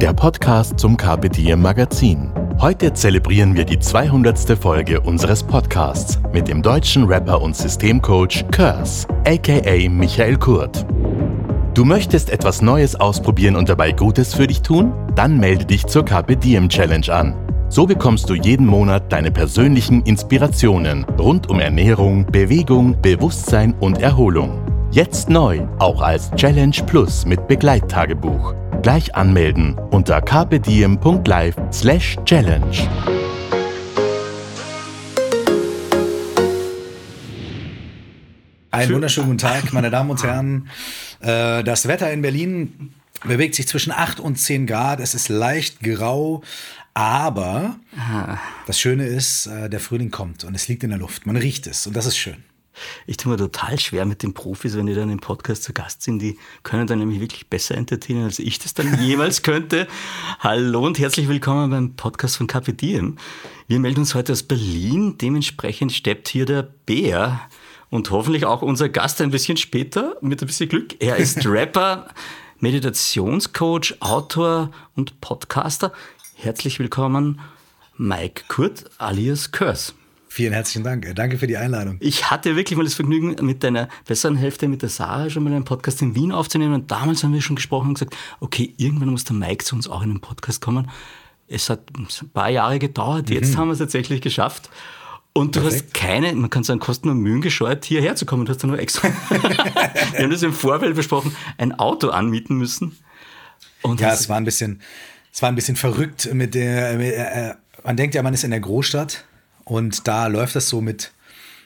der Podcast zum Carpe Diem Magazin. Heute zelebrieren wir die 200. Folge unseres Podcasts mit dem deutschen Rapper und Systemcoach Curse, aka Michael Kurt. Du möchtest etwas Neues ausprobieren und dabei Gutes für dich tun? Dann melde dich zur Carpe Diem Challenge an. So bekommst du jeden Monat deine persönlichen Inspirationen rund um Ernährung, Bewegung, Bewusstsein und Erholung. Jetzt neu, auch als Challenge Plus mit Begleittagebuch. Gleich anmelden unter carpediem.live slash challenge. Einen wunderschönen guten Tag, meine Damen und Herren. Äh, Das Wetter in Berlin bewegt sich zwischen 8 und 10 Grad. Es ist leicht grau, aber das Schöne ist, äh, der Frühling kommt und es liegt in der Luft. Man riecht es und das ist schön. Ich tue mir total schwer mit den Profis, wenn die dann im Podcast zu Gast sind. Die können dann nämlich wirklich besser entertainen, als ich das dann jemals könnte. Hallo und herzlich willkommen beim Podcast von Carpe Diem. Wir melden uns heute aus Berlin. Dementsprechend steppt hier der Bär und hoffentlich auch unser Gast ein bisschen später mit ein bisschen Glück. Er ist Rapper, Meditationscoach, Autor und Podcaster. Herzlich willkommen, Mike Kurt alias Curse. Vielen herzlichen Dank. Äh, Danke für die Einladung. Ich hatte wirklich mal das Vergnügen, mit deiner besseren Hälfte, mit der Sarah, schon mal einen Podcast in Wien aufzunehmen. Und damals haben wir schon gesprochen und gesagt, okay, irgendwann muss der Mike zu uns auch in den Podcast kommen. Es hat ein paar Jahre gedauert, jetzt haben wir es tatsächlich geschafft. Und du Perfekt. hast keine, man kann sagen, Kosten und Mühen gescheut, hierher zu kommen. Du hast ja nur extra, wir haben das im Vorfeld besprochen, ein Auto anmieten müssen. Und Ja, das- es war ein bisschen, es war ein bisschen verrückt mit der. Mit, äh, man denkt ja, man ist in der Großstadt und da läuft das so mit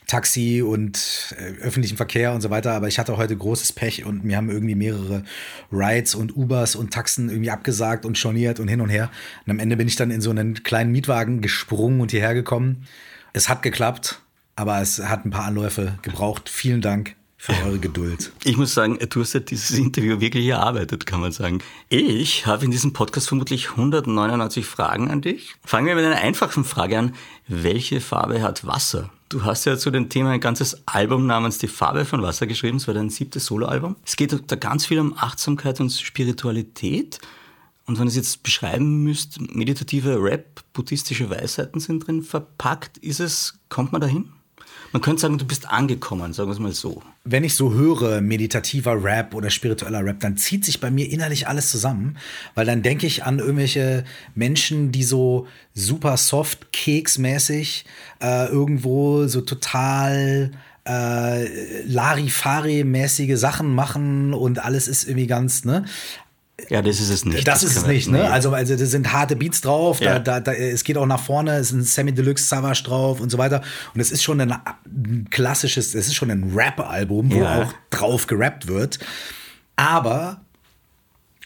Taxi und äh, öffentlichem Verkehr und so weiter. Aber ich hatte heute großes Pech und mir haben irgendwie mehrere Rides und Ubers und Taxen irgendwie abgesagt und storniert und hin und her. Und am Ende bin ich dann in so einen kleinen Mietwagen gesprungen und hierher gekommen. Es hat geklappt, aber es hat ein paar Anläufe gebraucht. Vielen Dank für eure Geduld. Ich muss sagen, du hast ja dieses Interview wirklich erarbeitet, kann man sagen. Ich habe in diesem Podcast vermutlich 199 Fragen an dich. Fangen wir mit einer einfachen Frage an. Welche Farbe hat Wasser? Du hast ja zu dem Thema ein ganzes Album namens Die Farbe von Wasser geschrieben. Es war dein siebtes Soloalbum. Es geht da ganz viel um Achtsamkeit und Spiritualität. Und wenn ihr es jetzt beschreiben müsst, meditative Rap, buddhistische Weisheiten sind drin verpackt. Ist es, kommt man dahin? Man könnte sagen, du bist angekommen, sagen wir es mal so. Wenn ich so höre, meditativer Rap oder spiritueller Rap, dann zieht sich bei mir innerlich alles zusammen, weil dann denke ich an irgendwelche Menschen, die so super soft, keksmäßig äh, irgendwo so total äh, Larifari-mäßige Sachen machen und alles ist irgendwie ganz, ne? Ja, das ist es nicht. Das ist es nicht, ne? Also, also da sind harte Beats drauf, Ja. da, da, da, es geht auch nach vorne, es ist ein Sammy Deluxe Savage drauf und so weiter. Und es ist schon ein, ein klassisches, es ist schon ein Rap-Album, wo Ja. auch drauf gerappt wird. Aber,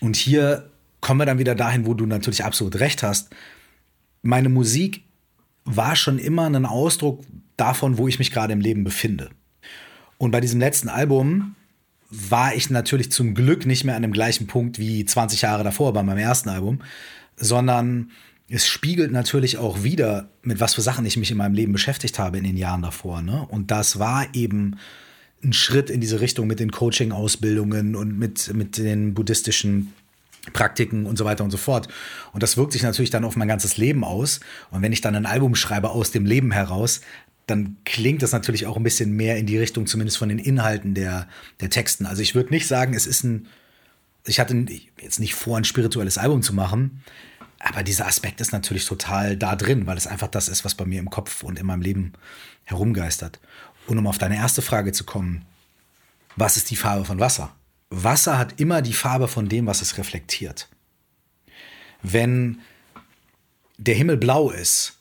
und hier kommen wir dann wieder dahin, wo du natürlich absolut recht hast, meine Musik war schon immer ein Ausdruck davon, wo ich mich gerade im Leben befinde. Und bei diesem letzten Album war ich natürlich zum Glück nicht mehr an dem gleichen Punkt wie 20 Jahre davor bei meinem ersten Album, sondern es spiegelt natürlich auch wieder, mit was für Sachen ich mich in meinem Leben beschäftigt habe in den Jahren davor. Ne? Und das war eben ein Schritt in diese Richtung mit den Coaching-Ausbildungen und mit, mit den buddhistischen Praktiken und so weiter und so fort. Und das wirkt sich natürlich dann auf mein ganzes Leben aus. Und wenn ich dann ein Album schreibe aus dem Leben heraus, dann klingt das natürlich auch ein bisschen mehr in die Richtung, zumindest von den Inhalten der, der Texten. Also ich würde nicht sagen, es ist ein, ich hatte jetzt nicht vor, ein spirituelles Album zu machen, aber dieser Aspekt ist natürlich total da drin, weil es einfach das ist, was bei mir im Kopf und in meinem Leben herumgeistert. Und um auf deine erste Frage zu kommen, was ist die Farbe von Wasser? Wasser hat immer die Farbe von dem, was es reflektiert. Wenn der Himmel blau ist,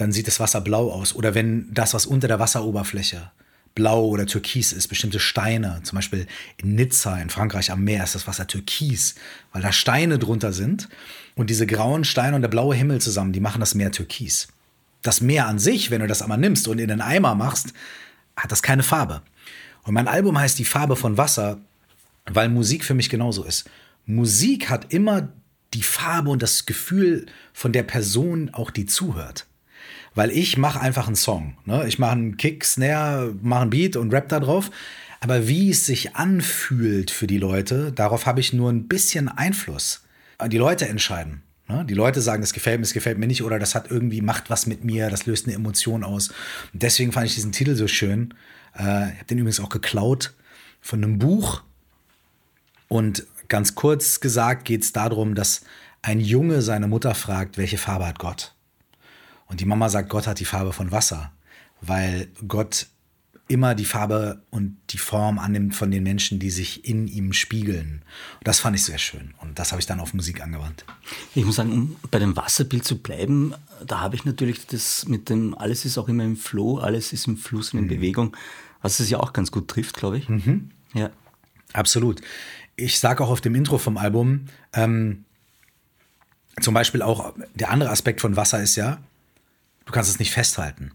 dann sieht das Wasser blau aus. Oder wenn das, was unter der Wasseroberfläche blau oder türkis ist, bestimmte Steine. Zum Beispiel in Nizza in Frankreich am Meer ist das Wasser türkis, weil da Steine drunter sind. Und diese grauen Steine und der blaue Himmel zusammen, die machen das Meer türkis. Das Meer an sich, wenn du das einmal nimmst und in den Eimer machst, hat das keine Farbe. Und mein Album heißt Die Farbe von Wasser, weil Musik für mich genauso ist. Musik hat immer die Farbe und das Gefühl von der Person, auch die zuhört. Weil ich mache einfach einen Song. Ne? Ich mache einen Kick, Snare, mache einen Beat und rap da drauf. Aber wie es sich anfühlt für die Leute, darauf habe ich nur ein bisschen Einfluss. Die Leute entscheiden. Ne? Die Leute sagen, es gefällt mir, es gefällt mir nicht oder das hat irgendwie, macht was mit mir, das löst eine Emotion aus. Und deswegen fand ich diesen Titel so schön. Äh, ich habe den übrigens auch geklaut von einem Buch. Und ganz kurz gesagt geht es darum, dass ein Junge seine Mutter fragt, welche Farbe hat Gott? Und die Mama sagt, Gott hat die Farbe von Wasser, weil Gott immer die Farbe und die Form annimmt von den Menschen, die sich in ihm spiegeln. Und das fand ich sehr schön. Und das habe ich dann auf Musik angewandt. Ich muss sagen, um bei dem Wasserbild zu bleiben, da habe ich natürlich das mit dem, alles ist auch immer im Flow, alles ist im Fluss und in mhm. Bewegung, was es ja auch ganz gut trifft, glaube ich. Mhm. Ja. Absolut. Ich sage auch auf dem Intro vom Album, ähm, zum Beispiel auch, der andere Aspekt von Wasser ist ja, du kannst es nicht festhalten.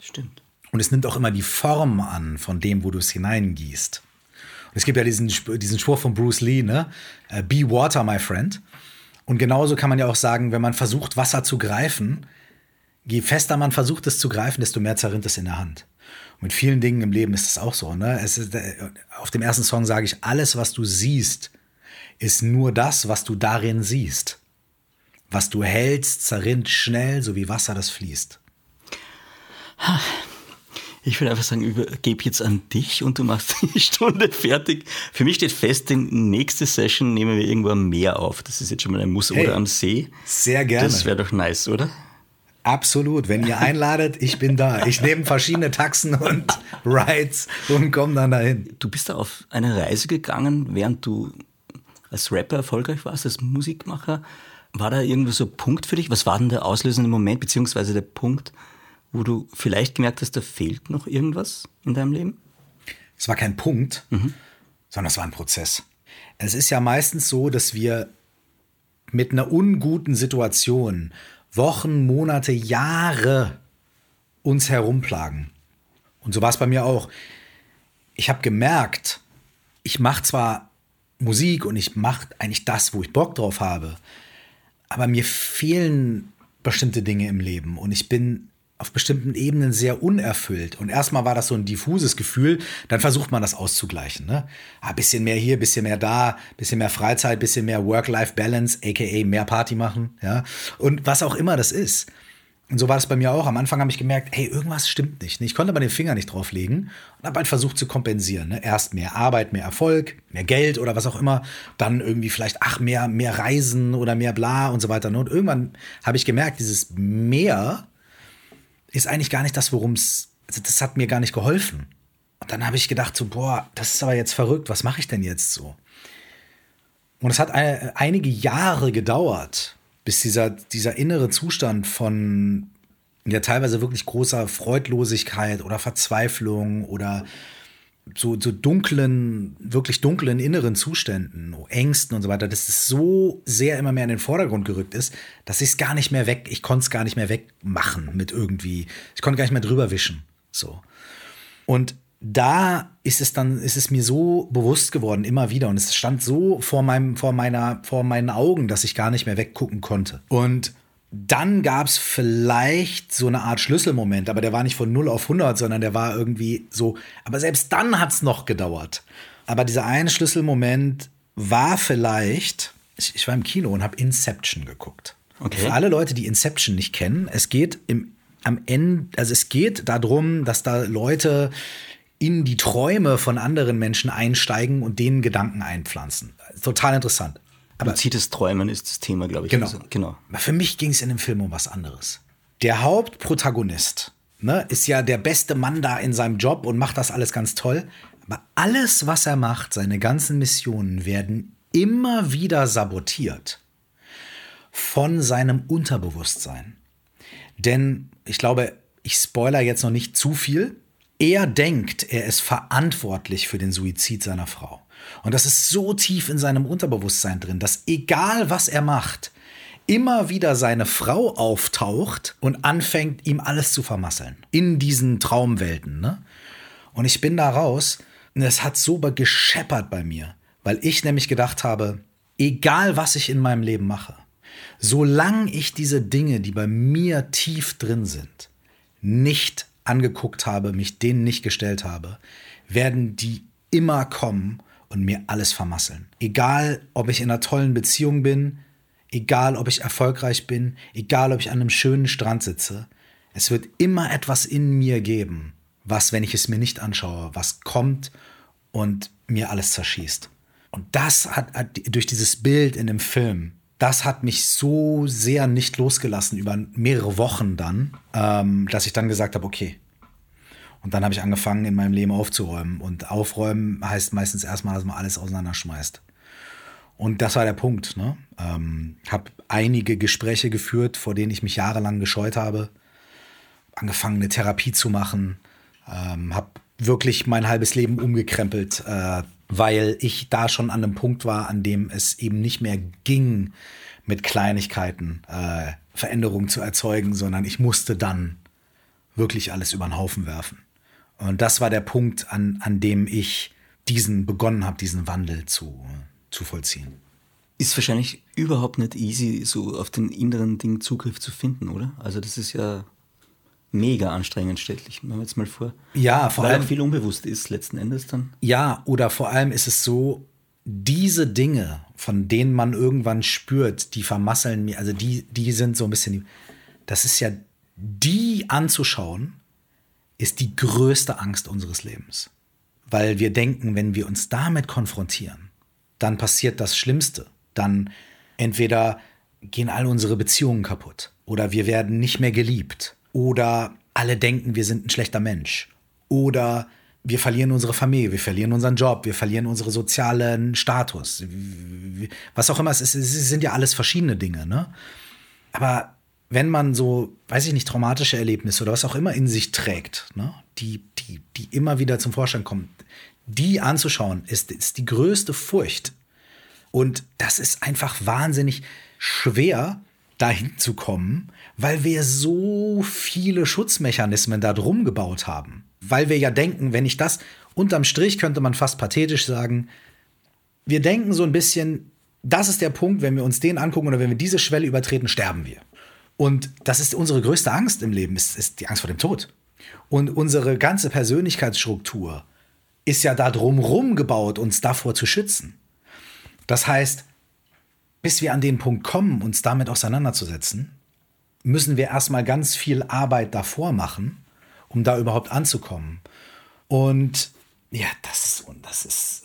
Stimmt. Und es nimmt auch immer die Form an von dem, wo du es hineingießt. Und es gibt ja diesen, diesen Spruch von Bruce Lee, ne? Äh, Be water, my friend. Und genauso kann man ja auch sagen, wenn man versucht, Wasser zu greifen, je fester man versucht, es zu greifen, desto mehr zerrinnt es in der Hand. Und mit vielen Dingen im Leben ist es auch so. Ne? Es ist, äh, auf dem ersten Song sage ich, alles, was du siehst, ist nur das, was du darin siehst. Was du hältst, zerrinnt schnell, so wie Wasser, das fließt. Ich würde einfach sagen, übergebe jetzt an dich und du machst die Stunde fertig. Für mich steht fest, die nächste Session nehmen wir irgendwo am Meer auf. Das ist jetzt schon mal ein Muss hey, oder am See. Sehr gerne. Das wäre doch nice, oder? Absolut. Wenn ihr einladet, ich bin da. Ich nehme verschiedene Taxen und Rides und komme dann dahin. Du bist da auf eine Reise gegangen, während du als Rapper erfolgreich warst, als Musikmacher. War da irgendwo so ein Punkt für dich? Was war denn der auslösende Moment, beziehungsweise der Punkt, wo du vielleicht gemerkt hast, da fehlt noch irgendwas in deinem Leben? Es war kein Punkt, mhm. sondern es war ein Prozess. Es ist ja meistens so, dass wir mit einer unguten Situation Wochen, Monate, Jahre uns herumplagen. Und so war es bei mir auch. Ich habe gemerkt, ich mache zwar Musik und ich mache eigentlich das, wo ich Bock drauf habe, aber mir fehlen bestimmte Dinge im Leben und ich bin auf bestimmten Ebenen sehr unerfüllt. Und erstmal war das so ein diffuses Gefühl, dann versucht man das auszugleichen. Ne? Ah, bisschen mehr hier, bisschen mehr da, bisschen mehr Freizeit, bisschen mehr Work-Life-Balance, aka mehr Party machen, ja. Und was auch immer das ist. Und so war das bei mir auch. Am Anfang habe ich gemerkt, hey, irgendwas stimmt nicht. Ich konnte aber den Finger nicht drauflegen und habe halt versucht zu kompensieren. Ne? Erst mehr Arbeit, mehr Erfolg, mehr Geld oder was auch immer. Dann irgendwie vielleicht, ach, mehr, mehr Reisen oder mehr bla und so weiter. Ne? Und irgendwann habe ich gemerkt, dieses mehr ist eigentlich gar nicht das, worum es, also das hat mir gar nicht geholfen. Und dann habe ich gedacht, so, boah, das ist aber jetzt verrückt, was mache ich denn jetzt so? Und es hat eine, einige Jahre gedauert, bis dieser, dieser innere Zustand von ja teilweise wirklich großer Freudlosigkeit oder Verzweiflung oder so, so dunklen, wirklich dunklen inneren Zuständen, Ängsten und so weiter, dass es so sehr immer mehr in den Vordergrund gerückt ist, dass ich es gar nicht mehr weg, ich konnte es gar nicht mehr wegmachen mit irgendwie, ich konnte gar nicht mehr drüber wischen. So. Und da ist es dann, ist es mir so bewusst geworden, immer wieder. Und es stand so vor meinem, vor meiner, vor meinen Augen, dass ich gar nicht mehr weggucken konnte. Und dann gab es vielleicht so eine Art Schlüsselmoment, aber der war nicht von 0 auf 100, sondern der war irgendwie so. Aber selbst dann hat es noch gedauert. Aber dieser eine Schlüsselmoment war vielleicht, ich, ich war im Kino und habe Inception geguckt. Okay. Für alle Leute, die Inception nicht kennen, es geht im, am Ende, also es geht darum, dass da Leute in die Träume von anderen Menschen einsteigen und denen Gedanken einpflanzen. Total interessant. Aber Luzides Träumen ist das Thema, glaube ich. Genau. Also, genau. Für mich ging es in dem Film um was anderes. Der Hauptprotagonist ne, ist ja der beste Mann da in seinem Job und macht das alles ganz toll. Aber alles, was er macht, seine ganzen Missionen werden immer wieder sabotiert von seinem Unterbewusstsein. Denn ich glaube, ich spoiler jetzt noch nicht zu viel. Er denkt, er ist verantwortlich für den Suizid seiner Frau. Und das ist so tief in seinem Unterbewusstsein drin, dass egal was er macht, immer wieder seine Frau auftaucht und anfängt, ihm alles zu vermasseln. In diesen Traumwelten. Ne? Und ich bin da raus und es hat so gescheppert bei mir, weil ich nämlich gedacht habe, egal was ich in meinem Leben mache, solange ich diese Dinge, die bei mir tief drin sind, nicht angeguckt habe, mich denen nicht gestellt habe, werden die immer kommen und mir alles vermasseln. Egal, ob ich in einer tollen Beziehung bin, egal, ob ich erfolgreich bin, egal, ob ich an einem schönen Strand sitze, es wird immer etwas in mir geben, was, wenn ich es mir nicht anschaue, was kommt und mir alles zerschießt. Und das hat, hat durch dieses Bild in dem Film, das hat mich so sehr nicht losgelassen über mehrere Wochen dann, ähm, dass ich dann gesagt habe, okay. Und dann habe ich angefangen, in meinem Leben aufzuräumen. Und aufräumen heißt meistens erstmal, dass man alles auseinanderschmeißt. Und das war der Punkt. Ne? Ähm, habe einige Gespräche geführt, vor denen ich mich jahrelang gescheut habe. Angefangen, eine Therapie zu machen. Ähm, habe wirklich mein halbes Leben umgekrempelt, äh, weil ich da schon an einem Punkt war, an dem es eben nicht mehr ging, mit Kleinigkeiten äh, Veränderungen zu erzeugen, sondern ich musste dann wirklich alles über den Haufen werfen. Und das war der Punkt, an, an dem ich diesen begonnen habe, diesen Wandel zu, zu vollziehen. Ist wahrscheinlich überhaupt nicht easy, so auf den inneren Ding Zugriff zu finden, oder? Also das ist ja mega anstrengend, stelle ich mir jetzt mal vor. Ja, vor Weil allem. viel unbewusst ist letzten Endes dann. Ja, oder vor allem ist es so, diese Dinge, von denen man irgendwann spürt, die vermasseln mir, also die, die sind so ein bisschen, das ist ja, die anzuschauen, ist die größte Angst unseres Lebens. Weil wir denken, wenn wir uns damit konfrontieren, dann passiert das Schlimmste. Dann entweder gehen all unsere Beziehungen kaputt oder wir werden nicht mehr geliebt oder alle denken, wir sind ein schlechter Mensch. Oder wir verlieren unsere Familie, wir verlieren unseren Job, wir verlieren unseren sozialen Status. Was auch immer es ist, es sind ja alles verschiedene Dinge. Ne? Aber wenn man so, weiß ich nicht, traumatische Erlebnisse oder was auch immer in sich trägt, ne? die, die, die immer wieder zum Vorschein kommen, die anzuschauen, ist, ist die größte Furcht. Und das ist einfach wahnsinnig schwer, dahin zu kommen, weil wir so viele Schutzmechanismen da drum gebaut haben. Weil wir ja denken, wenn ich das unterm Strich könnte man fast pathetisch sagen, wir denken so ein bisschen, das ist der Punkt, wenn wir uns den angucken oder wenn wir diese Schwelle übertreten, sterben wir. Und das ist unsere größte Angst im Leben, ist, ist die Angst vor dem Tod. Und unsere ganze Persönlichkeitsstruktur ist ja da drumrum gebaut, uns davor zu schützen. Das heißt, bis wir an den Punkt kommen, uns damit auseinanderzusetzen, müssen wir erstmal ganz viel Arbeit davor machen, um da überhaupt anzukommen. Und ja, das, das ist,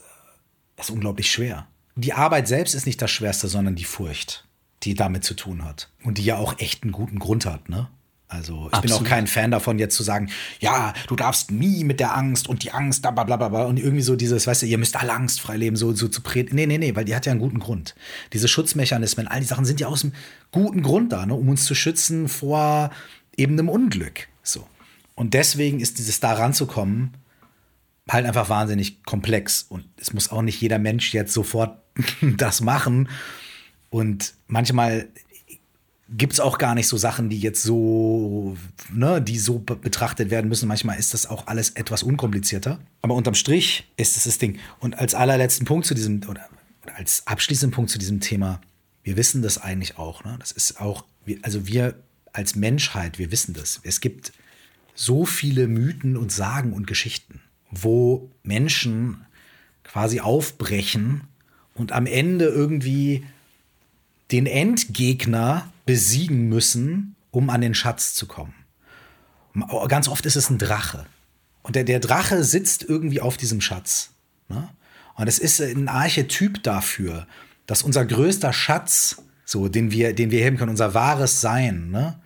das ist unglaublich schwer. Die Arbeit selbst ist nicht das Schwerste, sondern die Furcht, die damit zu tun hat. Und die ja auch echt einen guten Grund hat, ne? Also ich Absolut. bin auch kein Fan davon, jetzt zu sagen, ja, du darfst nie mit der Angst und die Angst, bla bla bla bla und irgendwie so dieses, weißt du, ihr müsst alle angstfrei leben, so, so zu predigen. Nee, nee, nee, weil die hat ja einen guten Grund. Diese Schutzmechanismen, all die Sachen sind ja aus einem guten Grund da, ne, um uns zu schützen vor eben einem Unglück. So. Und deswegen ist dieses da ranzukommen halt einfach wahnsinnig komplex. Und es muss auch nicht jeder Mensch jetzt sofort das machen. Und manchmal gibt es auch gar nicht so Sachen, die jetzt so, ne, die so betrachtet werden müssen. Manchmal ist das auch alles etwas unkomplizierter. Aber unterm Strich ist es das Ding. Und als allerletzten Punkt zu diesem, oder, oder als abschließenden Punkt zu diesem Thema, wir wissen das eigentlich auch. Ne? Das ist auch, also wir als Menschheit, wir wissen das. Es gibt so viele Mythen und Sagen und Geschichten, wo Menschen quasi aufbrechen und am Ende irgendwie den Endgegner besiegen müssen, um an den Schatz zu kommen. Ganz oft ist es ein Drache. Und der, der Drache sitzt irgendwie auf diesem Schatz. Ne? Und es ist ein Archetyp dafür, dass unser größter Schatz, so, den wir, den wir heben können, unser wahres Sein, ne?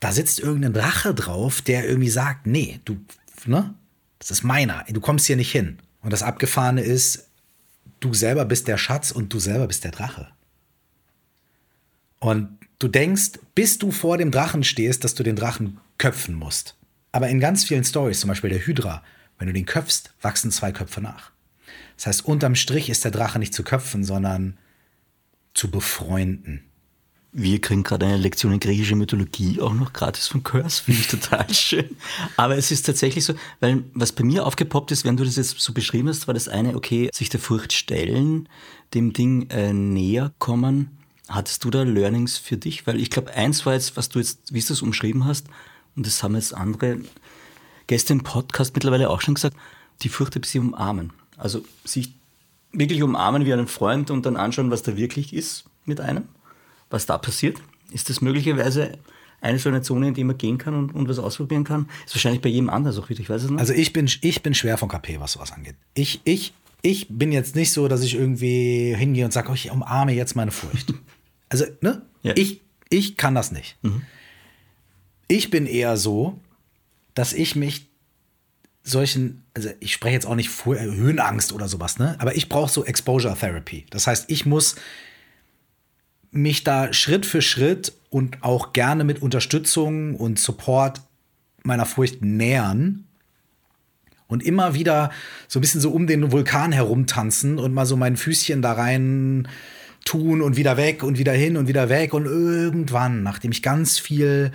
da sitzt irgendein Drache drauf, der irgendwie sagt, nee, du, ne? Das ist meiner, du kommst hier nicht hin. Und das Abgefahrene ist, du selber bist der Schatz und du selber bist der Drache. Und du denkst, bis du vor dem Drachen stehst, dass du den Drachen köpfen musst. Aber in ganz vielen Stories, zum Beispiel der Hydra, wenn du den köpfst, wachsen zwei Köpfe nach. Das heißt, unterm Strich ist der Drache nicht zu köpfen, sondern zu befreunden. Wir kriegen gerade eine Lektion in griechischer Mythologie auch noch gratis von Curse, finde ich total schön. Aber es ist tatsächlich so, weil was bei mir aufgepoppt ist, wenn du das jetzt so beschrieben hast, war das eine, okay, sich der Furcht stellen, dem Ding äh, näher kommen. Hattest du da Learnings für dich? Weil ich glaube, eins war jetzt, was du jetzt, wie du es umschrieben hast, und das haben jetzt andere Gäste im Podcast mittlerweile auch schon gesagt, die Furcht ein bisschen umarmen. Also sich wirklich umarmen wie einen Freund und dann anschauen, was da wirklich ist mit einem, was da passiert. Ist das möglicherweise eine so eine Zone, in die man gehen kann und, und was ausprobieren kann? Ist wahrscheinlich bei jedem anders auch wieder, ich weiß es nicht. Also ich bin, ich bin schwer von KP, was sowas angeht. Ich, ich, ich bin jetzt nicht so, dass ich irgendwie hingehe und sage, oh, ich umarme jetzt meine Furcht. Also, ne? Ja. Ich, ich kann das nicht. Mhm. Ich bin eher so, dass ich mich solchen, also ich spreche jetzt auch nicht vor äh, Höhenangst oder sowas, ne? Aber ich brauche so Exposure Therapy. Das heißt, ich muss mich da Schritt für Schritt und auch gerne mit Unterstützung und Support meiner Furcht nähern und immer wieder so ein bisschen so um den Vulkan herumtanzen und mal so mein Füßchen da rein tun und wieder weg und wieder hin und wieder weg. Und irgendwann, nachdem ich ganz viel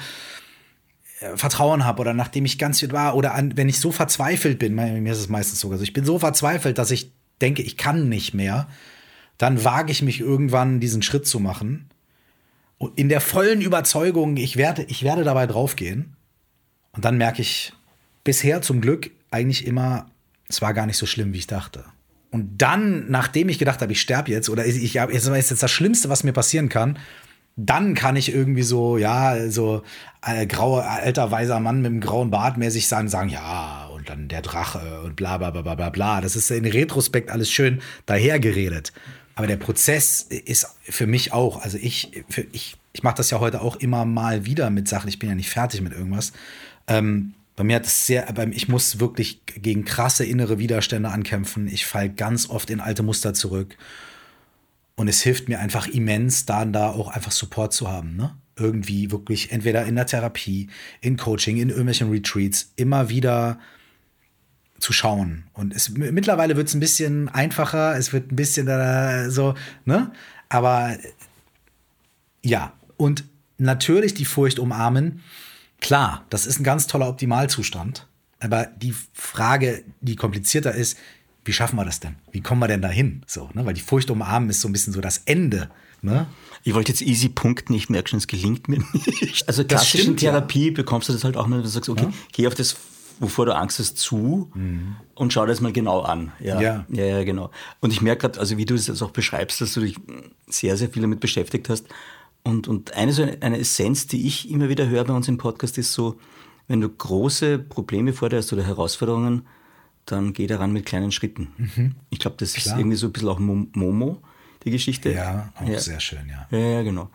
äh, Vertrauen habe oder nachdem ich ganz viel war oder an, wenn ich so verzweifelt bin, mir ist es meistens so, also ich bin so verzweifelt, dass ich denke, ich kann nicht mehr, dann wage ich mich irgendwann diesen Schritt zu machen. Und in der vollen Überzeugung, ich werde, ich werde dabei draufgehen. Und dann merke ich bisher zum Glück eigentlich immer, es war gar nicht so schlimm, wie ich dachte. Und dann, nachdem ich gedacht habe, ich sterbe jetzt oder ich, ich, ist jetzt das Schlimmste, was mir passieren kann, dann kann ich irgendwie so, ja, so äh, grauer, alter, weiser Mann mit einem grauen Bart mäßig sagen, sagen, ja, und dann der Drache und bla bla bla bla bla bla. Das ist in Retrospekt alles schön dahergeredet. Aber der Prozess ist für mich auch, also ich, für, ich, ich mache das ja heute auch immer mal wieder mit Sachen, ich bin ja nicht fertig mit irgendwas. Ähm, bei mir hat es sehr, ich muss wirklich gegen krasse innere Widerstände ankämpfen. Ich falle ganz oft in alte Muster zurück. Und es hilft mir einfach immens, da und da auch einfach Support zu haben. Ne? Irgendwie wirklich entweder in der Therapie, in Coaching, in irgendwelchen Retreats, immer wieder zu schauen. Und es, mittlerweile wird es ein bisschen einfacher, es wird ein bisschen äh, so, ne? Aber ja, und natürlich die Furcht umarmen. Klar, das ist ein ganz toller Optimalzustand. Aber die Frage, die komplizierter ist, wie schaffen wir das denn? Wie kommen wir denn dahin? So, ne? Weil die Furcht umarmen ist so ein bisschen so das Ende. Ne? Ich wollte jetzt easy punkten, ich merke schon, es gelingt mir nicht. Also klassischen stimmt, Therapie ja. bekommst du das halt auch mal, wenn du sagst, okay, ja. geh auf das, wovor du Angst hast, zu mhm. und schau das mal genau an. Ja, ja, ja, ja genau. Und ich merke gerade, also wie du es auch beschreibst, dass du dich sehr, sehr viel damit beschäftigt hast. Und, und eine, so eine Essenz, die ich immer wieder höre bei uns im Podcast, ist so, wenn du große Probleme vor dir hast oder Herausforderungen, dann geh daran mit kleinen Schritten. Mhm. Ich glaube, das Klar. ist irgendwie so ein bisschen auch Momo, die Geschichte. Ja, auch ja. sehr schön, ja. ja. Ja, genau.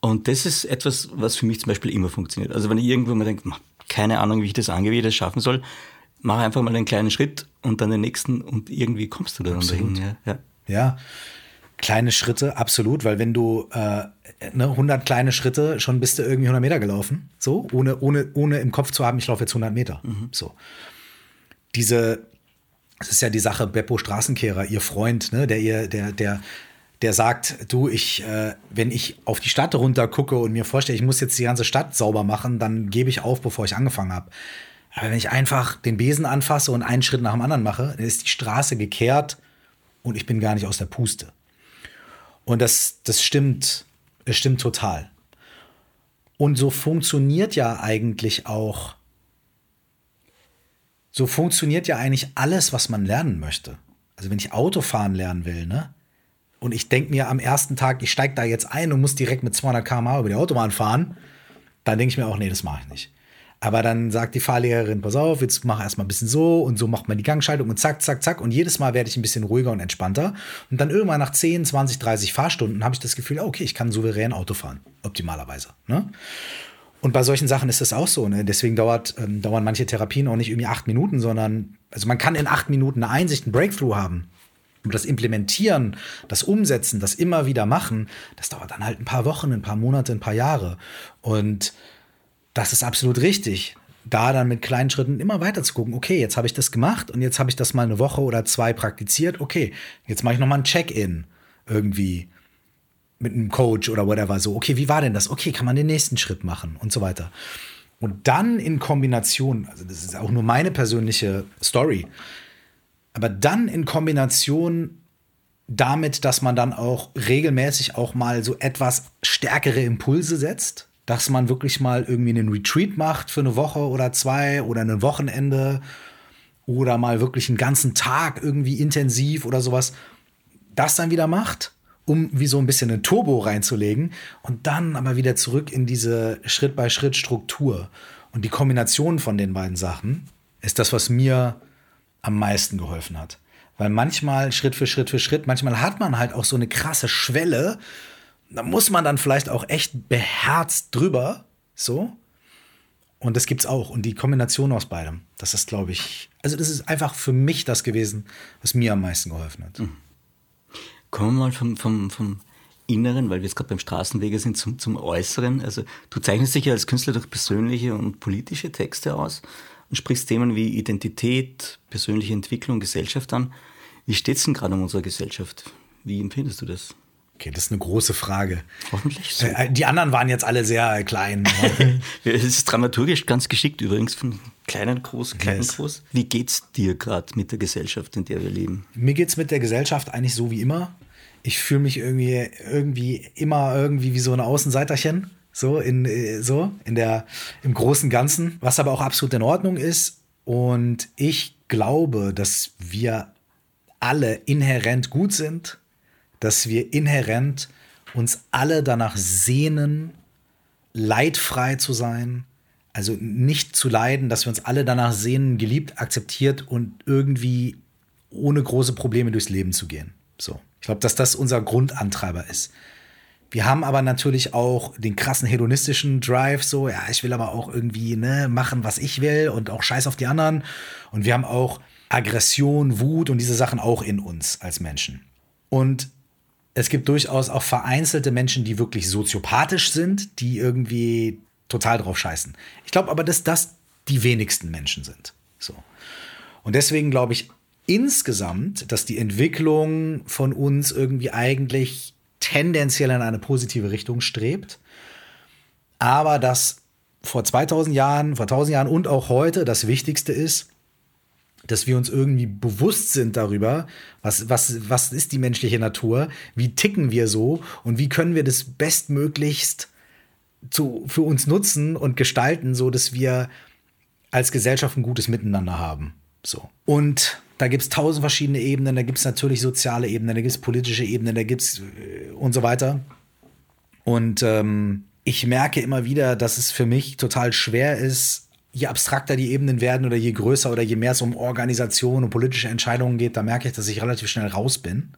Und das ist etwas, was für mich zum Beispiel immer funktioniert. Also wenn ich irgendwo mal denke, keine Ahnung, wie ich das angehe, wie ich das schaffen soll, mach einfach mal einen kleinen Schritt und dann den nächsten und irgendwie kommst du da dahin. Ja, ja. ja, kleine Schritte, absolut, weil wenn du äh, ne, 100 kleine Schritte, schon bist du irgendwie 100 Meter gelaufen, so, ohne, ohne, ohne im Kopf zu haben, ich laufe jetzt 100 Meter, mhm. so. Diese das ist ja die Sache Beppo Straßenkehrer, ihr Freund, ne, der ihr, der, der, der sagt, du, ich, äh, wenn ich auf die Stadt runter gucke und mir vorstelle, ich muss jetzt die ganze Stadt sauber machen, dann gebe ich auf, bevor ich angefangen habe. Aber wenn ich einfach den Besen anfasse und einen Schritt nach dem anderen mache, dann ist die Straße gekehrt und ich bin gar nicht aus der Puste. Und das, das stimmt, es stimmt total. Und so funktioniert ja eigentlich auch so funktioniert ja eigentlich alles, was man lernen möchte. Also wenn ich Autofahren lernen will, ne? Und ich denke mir am ersten Tag, ich steige da jetzt ein und muss direkt mit 200 km/h über die Autobahn fahren, dann denke ich mir auch, nee, das mache ich nicht. Aber dann sagt die Fahrlehrerin, pass auf, jetzt mach erstmal ein bisschen so und so macht man die Gangschaltung und zack, zack, zack. Und jedes Mal werde ich ein bisschen ruhiger und entspannter. Und dann irgendwann nach 10, 20, 30 Fahrstunden habe ich das Gefühl, okay, ich kann souverän Auto fahren. Optimalerweise. Ne? Und bei solchen Sachen ist das auch so. Ne? Deswegen dauert, ähm, dauern manche Therapien auch nicht irgendwie acht Minuten, sondern also man kann in acht Minuten eine Einsicht, einen Breakthrough haben. Und das Implementieren, das Umsetzen, das immer wieder machen, das dauert dann halt ein paar Wochen, ein paar Monate, ein paar Jahre. Und das ist absolut richtig. da dann mit kleinen Schritten immer weiter zu gucken, okay, jetzt habe ich das gemacht und jetzt habe ich das mal eine Woche oder zwei praktiziert, okay, jetzt mache ich nochmal ein Check-in irgendwie mit einem Coach oder whatever, so, okay, wie war denn das? Okay, kann man den nächsten Schritt machen und so weiter. Und dann in Kombination, also das ist auch nur meine persönliche Story, aber dann in Kombination damit, dass man dann auch regelmäßig auch mal so etwas stärkere Impulse setzt, dass man wirklich mal irgendwie einen Retreat macht für eine Woche oder zwei oder ein Wochenende oder mal wirklich einen ganzen Tag irgendwie intensiv oder sowas, das dann wieder macht, um wie so ein bisschen ein Turbo reinzulegen und dann aber wieder zurück in diese Schritt-by-Schritt-Struktur. Und die Kombination von den beiden Sachen ist das, was mir am meisten geholfen hat. Weil manchmal Schritt für Schritt für Schritt, manchmal hat man halt auch so eine krasse Schwelle. Da muss man dann vielleicht auch echt beherzt drüber. So. Und das gibt's auch. Und die Kombination aus beidem, das ist, glaube ich, also das ist einfach für mich das gewesen, was mir am meisten geholfen hat. Mhm. Kommen wir mal vom, vom, vom Inneren, weil wir jetzt gerade beim Straßenwege sind, zum, zum Äußeren. Also du zeichnest dich ja als Künstler durch persönliche und politische Texte aus und sprichst Themen wie Identität, persönliche Entwicklung, Gesellschaft an. Wie steht es denn gerade um unsere Gesellschaft? Wie empfindest du das? Okay, das ist eine große Frage. Hoffentlich so. Äh, die anderen waren jetzt alle sehr klein. es ist dramaturgisch ganz geschickt übrigens, von kleinen groß, kleinen yes. groß. Wie geht's dir gerade mit der Gesellschaft, in der wir leben? Mir geht's mit der Gesellschaft eigentlich so wie immer. Ich fühle mich irgendwie, irgendwie immer irgendwie wie so ein Außenseiterchen so in äh, so in der im großen Ganzen, was aber auch absolut in Ordnung ist und ich glaube, dass wir alle inhärent gut sind, dass wir inhärent uns alle danach sehnen, leidfrei zu sein, also nicht zu leiden, dass wir uns alle danach sehnen, geliebt, akzeptiert und irgendwie ohne große Probleme durchs Leben zu gehen. So. Ich glaube, dass das unser Grundantreiber ist. Wir haben aber natürlich auch den krassen hedonistischen Drive, so, ja, ich will aber auch irgendwie ne, machen, was ich will und auch Scheiß auf die anderen. Und wir haben auch Aggression, Wut und diese Sachen auch in uns als Menschen. Und es gibt durchaus auch vereinzelte Menschen, die wirklich soziopathisch sind, die irgendwie total drauf scheißen. Ich glaube aber, dass das die wenigsten Menschen sind. So. Und deswegen glaube ich insgesamt, dass die Entwicklung von uns irgendwie eigentlich tendenziell in eine positive Richtung strebt, aber dass vor 2000 Jahren, vor 1000 Jahren und auch heute das Wichtigste ist, dass wir uns irgendwie bewusst sind darüber, was, was, was ist die menschliche Natur, wie ticken wir so und wie können wir das bestmöglichst zu, für uns nutzen und gestalten, so dass wir als Gesellschaft ein gutes Miteinander haben. So. Und da gibt es tausend verschiedene Ebenen, da gibt es natürlich soziale Ebenen, da gibt es politische Ebenen, da gibt es äh, und so weiter. Und ähm, ich merke immer wieder, dass es für mich total schwer ist, je abstrakter die Ebenen werden oder je größer oder je mehr es um Organisation und politische Entscheidungen geht, da merke ich, dass ich relativ schnell raus bin.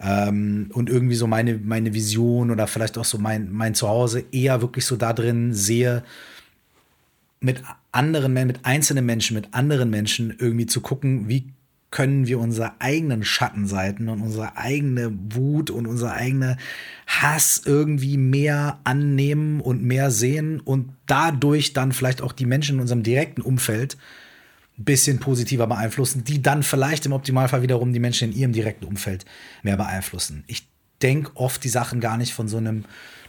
Ähm, und irgendwie so meine, meine Vision oder vielleicht auch so mein, mein Zuhause eher wirklich so da drin sehe, mit anderen, mit einzelnen Menschen, mit anderen Menschen irgendwie zu gucken, wie können wir unsere eigenen Schattenseiten und unsere eigene Wut und unser eigene Hass irgendwie mehr annehmen und mehr sehen und dadurch dann vielleicht auch die Menschen in unserem direkten Umfeld ein bisschen positiver beeinflussen, die dann vielleicht im Optimalfall wiederum die Menschen in ihrem direkten Umfeld mehr beeinflussen. Ich denke oft die Sachen gar nicht von so einem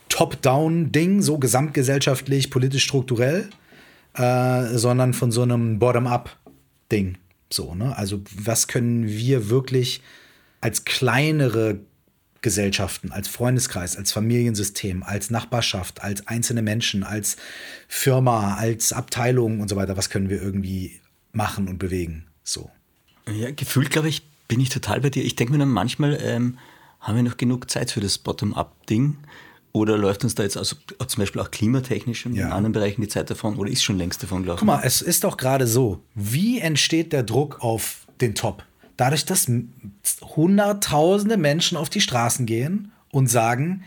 Top-Down-Ding, so gesamtgesellschaftlich, politisch, strukturell, äh, sondern von so einem Bottom-up-Ding. So, ne? Also, was können wir wirklich als kleinere Gesellschaften, als Freundeskreis, als Familiensystem, als Nachbarschaft, als einzelne Menschen, als Firma, als Abteilung und so weiter, was können wir irgendwie machen und bewegen? So. Ja, gefühlt, glaube ich, bin ich total bei dir. Ich denke mir dann manchmal, ähm, haben wir noch genug Zeit für das Bottom-up-Ding? Oder läuft uns da jetzt also zum Beispiel auch klimatechnisch in ja. anderen Bereichen die Zeit davon oder ist schon längst davon gelaufen? Guck mal, es ist doch gerade so. Wie entsteht der Druck auf den Top? Dadurch, dass hunderttausende Menschen auf die Straßen gehen und sagen,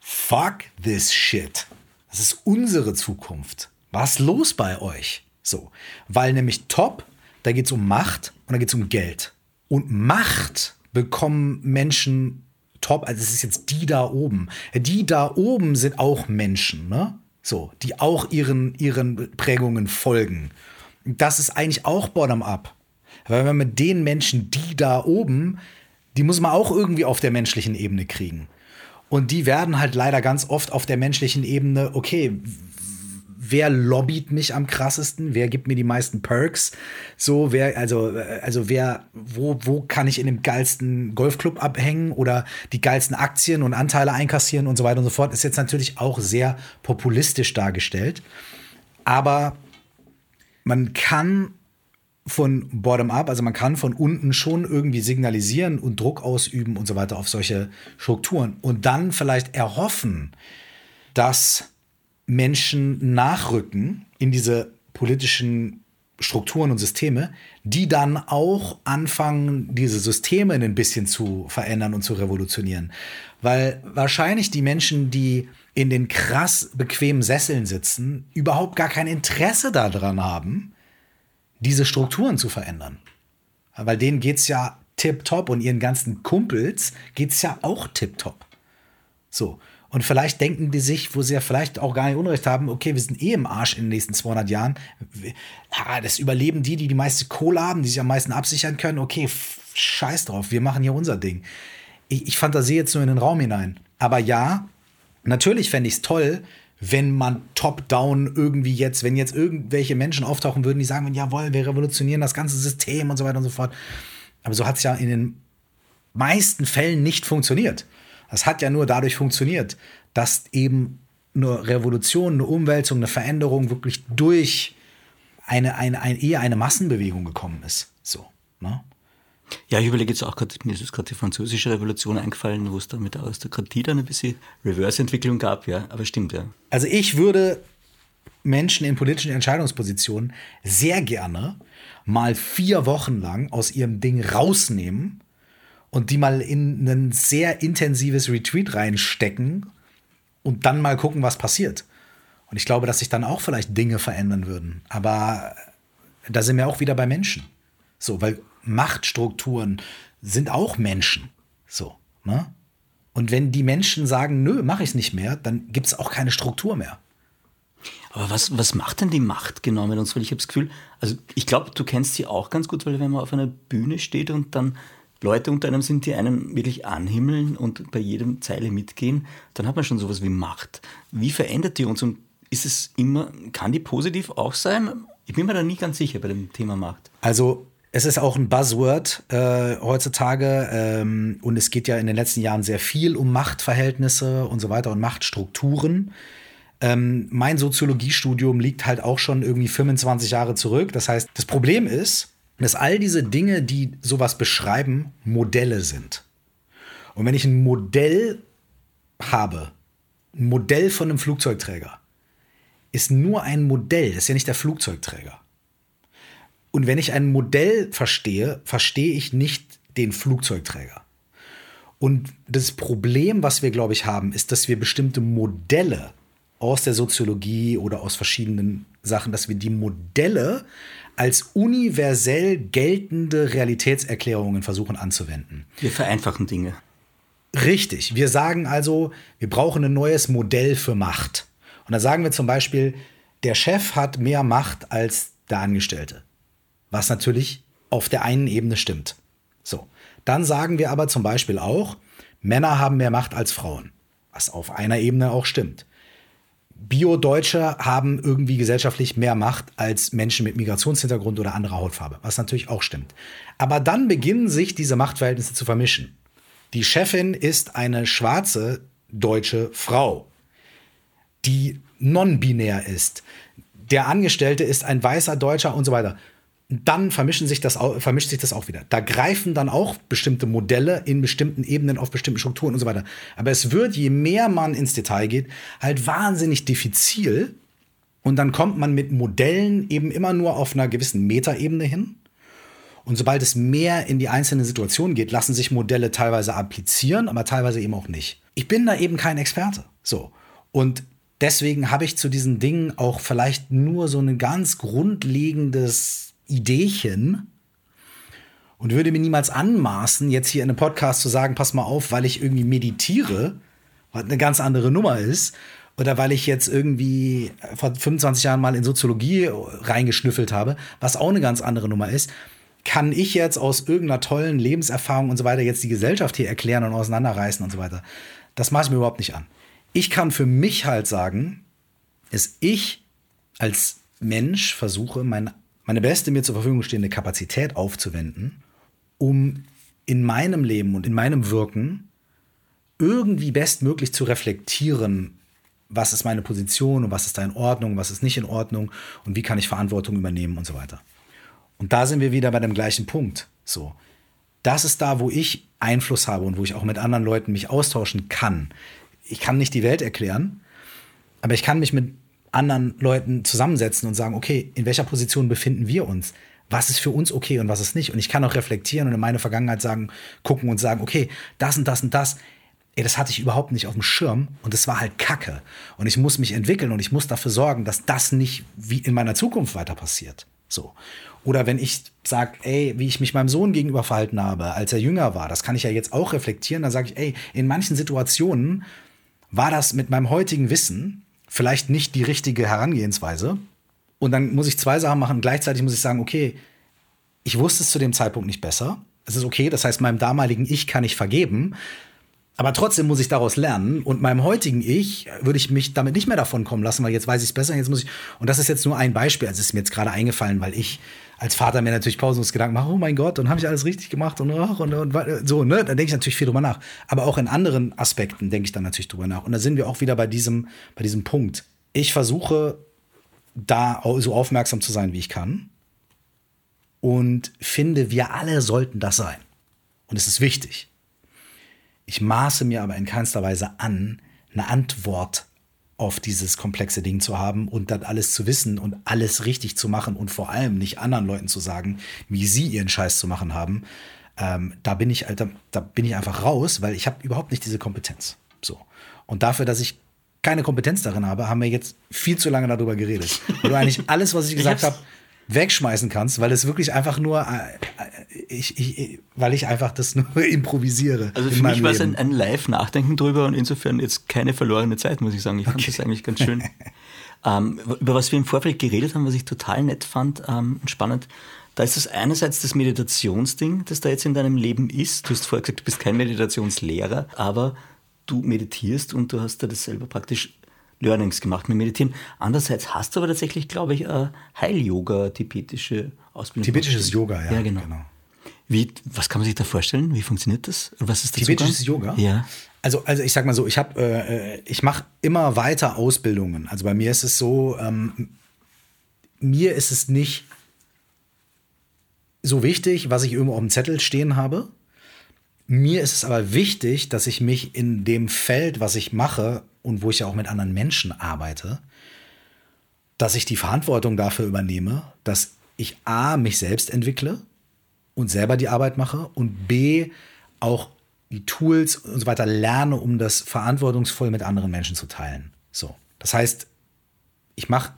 fuck this shit. Das ist unsere Zukunft. Was ist los bei euch? So. Weil nämlich Top, da geht es um Macht und da geht es um Geld. Und Macht bekommen Menschen top, also es ist jetzt die da oben. Die da oben sind auch Menschen, ne? so, die auch ihren, ihren Prägungen folgen. Das ist eigentlich auch bottom-up. Weil wenn man mit den Menschen, die da oben, die muss man auch irgendwie auf der menschlichen Ebene kriegen. Und die werden halt leider ganz oft auf der menschlichen Ebene, okay, wer lobbyt mich am krassesten, wer gibt mir die meisten Perks, so wer also also wer wo wo kann ich in dem geilsten Golfclub abhängen oder die geilsten Aktien und Anteile einkassieren und so weiter und so fort? Ist jetzt natürlich auch sehr populistisch dargestellt, aber man kann von bottom up, also man kann von unten schon irgendwie signalisieren und Druck ausüben und so weiter auf solche Strukturen und dann vielleicht erhoffen, dass Menschen nachrücken in diese politischen Strukturen und Systeme, die dann auch anfangen, diese Systeme ein bisschen zu verändern und zu revolutionieren. Weil wahrscheinlich die Menschen, die in den krass bequemen Sesseln sitzen, überhaupt gar kein Interesse daran haben, diese Strukturen zu verändern. Weil denen geht es ja tipptopp und ihren ganzen Kumpels geht es ja auch tipptopp. So. Und vielleicht denken die sich, wo sie ja vielleicht auch gar nicht Unrecht haben, okay, wir sind eh im Arsch in den nächsten 200 Jahren. Ja, das überleben die, die die meiste Kohle haben, die sich am meisten absichern können. Okay, scheiß drauf, wir machen hier unser Ding. Ich, ich fantasiere jetzt nur in den Raum hinein. Aber ja, natürlich fände ich es toll, wenn man top-down irgendwie jetzt, wenn jetzt irgendwelche Menschen auftauchen würden, die sagen, jawohl, wir revolutionieren das ganze System und so weiter und so fort. Aber so hat es ja in den meisten Fällen nicht funktioniert. Das hat ja nur dadurch funktioniert, dass eben eine Revolution, eine Umwälzung, eine Veränderung wirklich durch eine, eine, eine eher eine Massenbewegung gekommen ist. So, ne? Ja, ich überlege jetzt auch gerade, mir ist gerade die französische Revolution eingefallen, wo es da mit der Aristokratie dann ein bisschen Reverse-Entwicklung gab, ja, aber stimmt, ja. Also ich würde Menschen in politischen Entscheidungspositionen sehr gerne mal vier Wochen lang aus ihrem Ding rausnehmen und die mal in ein sehr intensives Retreat reinstecken und dann mal gucken, was passiert. Und ich glaube, dass sich dann auch vielleicht Dinge verändern würden. Aber da sind wir auch wieder bei Menschen. So, weil Machtstrukturen sind auch Menschen. So, ne? Und wenn die Menschen sagen, nö, mache ich es nicht mehr, dann gibt es auch keine Struktur mehr. Aber was, was macht denn die Macht genau mit uns? Weil ich habe das Gefühl, also ich glaube, du kennst sie auch ganz gut, weil wenn man auf einer Bühne steht und dann Leute unter einem sind, die einem wirklich anhimmeln und bei jedem Zeile mitgehen, dann hat man schon sowas wie Macht. Wie verändert die uns und ist es immer, kann die positiv auch sein? Ich bin mir da nicht ganz sicher bei dem Thema Macht. Also es ist auch ein Buzzword äh, heutzutage ähm, und es geht ja in den letzten Jahren sehr viel um Machtverhältnisse und so weiter und Machtstrukturen. Ähm, mein Soziologiestudium liegt halt auch schon irgendwie 25 Jahre zurück. Das heißt, das Problem ist, dass all diese Dinge, die sowas beschreiben, Modelle sind. Und wenn ich ein Modell habe, ein Modell von einem Flugzeugträger, ist nur ein Modell, ist ja nicht der Flugzeugträger. Und wenn ich ein Modell verstehe, verstehe ich nicht den Flugzeugträger. Und das Problem, was wir, glaube ich, haben, ist, dass wir bestimmte Modelle aus der Soziologie oder aus verschiedenen Sachen, dass wir die Modelle als universell geltende Realitätserklärungen versuchen anzuwenden. Wir vereinfachen Dinge. Richtig. Wir sagen also, wir brauchen ein neues Modell für Macht. Und da sagen wir zum Beispiel, der Chef hat mehr Macht als der Angestellte. Was natürlich auf der einen Ebene stimmt. So. Dann sagen wir aber zum Beispiel auch, Männer haben mehr Macht als Frauen. Was auf einer Ebene auch stimmt. Bio-Deutsche haben irgendwie gesellschaftlich mehr Macht als Menschen mit Migrationshintergrund oder anderer Hautfarbe, was natürlich auch stimmt. Aber dann beginnen sich diese Machtverhältnisse zu vermischen. Die Chefin ist eine schwarze deutsche Frau, die non-binär ist. Der Angestellte ist ein weißer Deutscher und so weiter dann vermischen sich das, vermischt sich das auch wieder. Da greifen dann auch bestimmte Modelle in bestimmten Ebenen auf bestimmten Strukturen und so weiter. Aber es wird, je mehr man ins Detail geht, halt wahnsinnig diffizil. Und dann kommt man mit Modellen eben immer nur auf einer gewissen Metaebene hin. Und sobald es mehr in die einzelnen Situationen geht, lassen sich Modelle teilweise applizieren, aber teilweise eben auch nicht. Ich bin da eben kein Experte. So. Und deswegen habe ich zu diesen Dingen auch vielleicht nur so ein ganz grundlegendes Ideechen und würde mir niemals anmaßen, jetzt hier in einem Podcast zu sagen, pass mal auf, weil ich irgendwie meditiere, was eine ganz andere Nummer ist, oder weil ich jetzt irgendwie vor 25 Jahren mal in Soziologie reingeschnüffelt habe, was auch eine ganz andere Nummer ist, kann ich jetzt aus irgendeiner tollen Lebenserfahrung und so weiter jetzt die Gesellschaft hier erklären und auseinanderreißen und so weiter. Das mache ich mir überhaupt nicht an. Ich kann für mich halt sagen, dass ich als Mensch versuche, mein, meine beste mir zur Verfügung stehende Kapazität aufzuwenden, um in meinem Leben und in meinem Wirken irgendwie bestmöglich zu reflektieren, was ist meine Position und was ist da in Ordnung, was ist nicht in Ordnung und wie kann ich Verantwortung übernehmen und so weiter. Und da sind wir wieder bei dem gleichen Punkt. So, das ist da, wo ich Einfluss habe und wo ich auch mit anderen Leuten mich austauschen kann. Ich kann nicht die Welt erklären, aber ich kann mich mit anderen Leuten zusammensetzen und sagen, okay, in welcher Position befinden wir uns? Was ist für uns okay und was ist nicht? Und ich kann auch reflektieren und in meine Vergangenheit sagen, gucken und sagen, okay, das und das und das ey, das hatte ich überhaupt nicht auf dem Schirm und es war halt Kacke. Und ich muss mich entwickeln und ich muss dafür sorgen, dass das nicht wie in meiner Zukunft weiter passiert. So. Oder wenn ich sage, ey, wie ich mich meinem Sohn gegenüber verhalten habe, als er jünger war, das kann ich ja jetzt auch reflektieren. Dann sage ich, ey, in manchen Situationen war das mit meinem heutigen Wissen vielleicht nicht die richtige Herangehensweise. Und dann muss ich zwei Sachen machen. Gleichzeitig muss ich sagen, okay, ich wusste es zu dem Zeitpunkt nicht besser. Es ist okay, das heißt, meinem damaligen Ich kann ich vergeben. Aber trotzdem muss ich daraus lernen. Und meinem heutigen Ich würde ich mich damit nicht mehr davon kommen lassen, weil jetzt weiß ich es besser. Jetzt muss ich. Und das ist jetzt nur ein Beispiel. Also es ist mir jetzt gerade eingefallen, weil ich als Vater mir natürlich pausenlos Gedanken mache, oh mein Gott, und habe ich alles richtig gemacht und, und, und, und so, ne? Da denke ich natürlich viel drüber nach. Aber auch in anderen Aspekten denke ich dann natürlich drüber nach. Und da sind wir auch wieder bei diesem, bei diesem Punkt. Ich versuche, da so aufmerksam zu sein, wie ich kann. Und finde, wir alle sollten das sein. Und es ist wichtig. Ich maße mir aber in keinster Weise an, eine Antwort auf dieses komplexe Ding zu haben und dann alles zu wissen und alles richtig zu machen und vor allem nicht anderen Leuten zu sagen, wie sie ihren Scheiß zu machen haben. Ähm, da bin ich, Alter, da bin ich einfach raus, weil ich habe überhaupt nicht diese Kompetenz. So. Und dafür, dass ich keine Kompetenz darin habe, haben wir jetzt viel zu lange darüber geredet. Weil du eigentlich alles, was ich gesagt habe, wegschmeißen kannst, weil es wirklich einfach nur, äh, ich, ich, weil ich einfach das nur improvisiere. Also für mich war es ein, ein Live-Nachdenken drüber und insofern jetzt keine verlorene Zeit, muss ich sagen. Ich fand okay. das eigentlich ganz schön. ähm, über was wir im Vorfeld geredet haben, was ich total nett fand ähm, und spannend, da ist es einerseits das Meditationsding, das da jetzt in deinem Leben ist. Du hast vorher gesagt, du bist kein Meditationslehrer, aber du meditierst und du hast da das selber praktisch Learnings gemacht mit Meditieren. Andererseits hast du aber tatsächlich, glaube ich, Heil-Yoga, tibetische Ausbildung. Tibetisches Yoga, ja. Ja, genau. genau. Wie, was kann man sich da vorstellen? Wie funktioniert das? Was ist der Tibetisches Zugang? Yoga? Ja. Also, also ich sag mal so, ich habe, äh, ich mache immer weiter Ausbildungen. Also bei mir ist es so, ähm, mir ist es nicht so wichtig, was ich irgendwo auf dem Zettel stehen habe. Mir ist es aber wichtig, dass ich mich in dem Feld, was ich mache, und wo ich ja auch mit anderen Menschen arbeite, dass ich die Verantwortung dafür übernehme, dass ich A, mich selbst entwickle und selber die Arbeit mache und B, auch die Tools und so weiter lerne, um das verantwortungsvoll mit anderen Menschen zu teilen. So. Das heißt, ich mache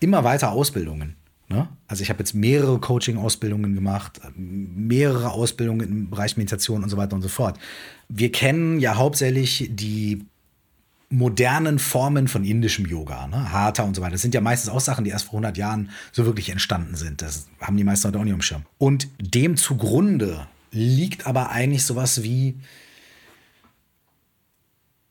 immer weiter Ausbildungen. Ne? Also ich habe jetzt mehrere Coaching-Ausbildungen gemacht, mehrere Ausbildungen im Bereich Meditation und so weiter und so fort. Wir kennen ja hauptsächlich die modernen Formen von indischem Yoga, ne? Hatha und so weiter. Das sind ja meistens auch Sachen, die erst vor 100 Jahren so wirklich entstanden sind. Das haben die meisten heute auch nicht im Schirm. Und dem zugrunde liegt aber eigentlich sowas wie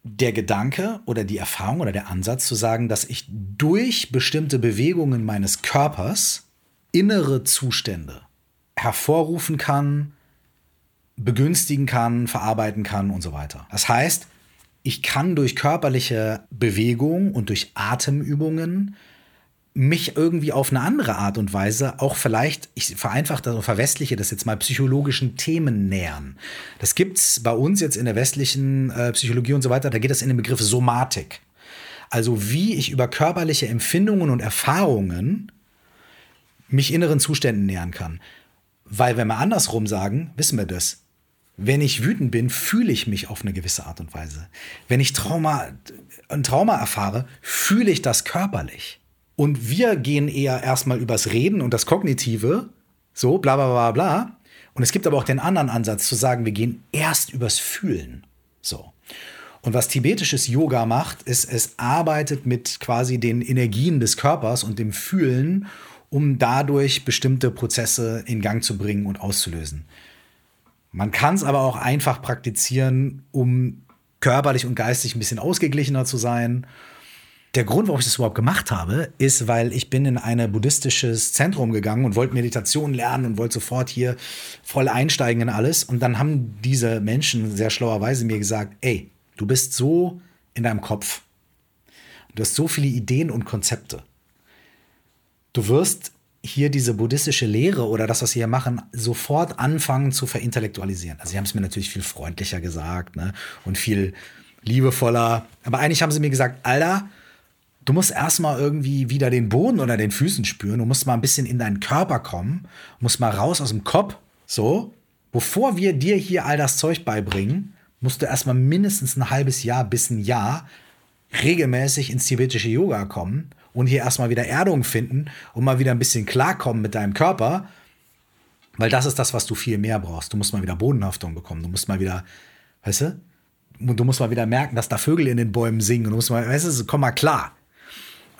der Gedanke oder die Erfahrung oder der Ansatz zu sagen, dass ich durch bestimmte Bewegungen meines Körpers innere Zustände hervorrufen kann, begünstigen kann, verarbeiten kann und so weiter. Das heißt, ich kann durch körperliche Bewegung und durch Atemübungen mich irgendwie auf eine andere Art und Weise auch vielleicht, ich vereinfache das oder verwestliche das jetzt mal, psychologischen Themen nähern. Das gibt es bei uns jetzt in der westlichen äh, Psychologie und so weiter, da geht es in den Begriff Somatik. Also wie ich über körperliche Empfindungen und Erfahrungen mich inneren Zuständen nähern kann. Weil wenn wir andersrum sagen, wissen wir das. Wenn ich wütend bin, fühle ich mich auf eine gewisse Art und Weise. Wenn ich Trauma, ein Trauma erfahre, fühle ich das körperlich. Und wir gehen eher erstmal übers Reden und das Kognitive, so bla bla bla bla. Und es gibt aber auch den anderen Ansatz zu sagen, wir gehen erst übers Fühlen. So. Und was tibetisches Yoga macht, ist, es arbeitet mit quasi den Energien des Körpers und dem Fühlen, um dadurch bestimmte Prozesse in Gang zu bringen und auszulösen. Man kann es aber auch einfach praktizieren, um körperlich und geistig ein bisschen ausgeglichener zu sein. Der Grund, warum ich das überhaupt gemacht habe, ist, weil ich bin in ein buddhistisches Zentrum gegangen und wollte Meditation lernen und wollte sofort hier voll einsteigen in alles. Und dann haben diese Menschen sehr schlauerweise mir gesagt, ey, Du bist so in deinem Kopf. Du hast so viele Ideen und Konzepte. Du wirst hier diese buddhistische Lehre oder das, was sie hier machen, sofort anfangen zu verintellektualisieren. Also sie haben es mir natürlich viel freundlicher gesagt ne? und viel liebevoller. Aber eigentlich haben sie mir gesagt, Alter, du musst erstmal irgendwie wieder den Boden unter den Füßen spüren. Du musst mal ein bisschen in deinen Körper kommen, musst mal raus aus dem Kopf, so, bevor wir dir hier all das Zeug beibringen, musst du erstmal mindestens ein halbes Jahr bis ein Jahr regelmäßig ins tibetische Yoga kommen und hier erstmal wieder Erdung finden und mal wieder ein bisschen klarkommen mit deinem Körper, weil das ist das, was du viel mehr brauchst. Du musst mal wieder Bodenhaftung bekommen. Du musst mal wieder, weißt du, du musst mal wieder merken, dass da Vögel in den Bäumen singen. Und du musst mal, weißt du, komm mal klar.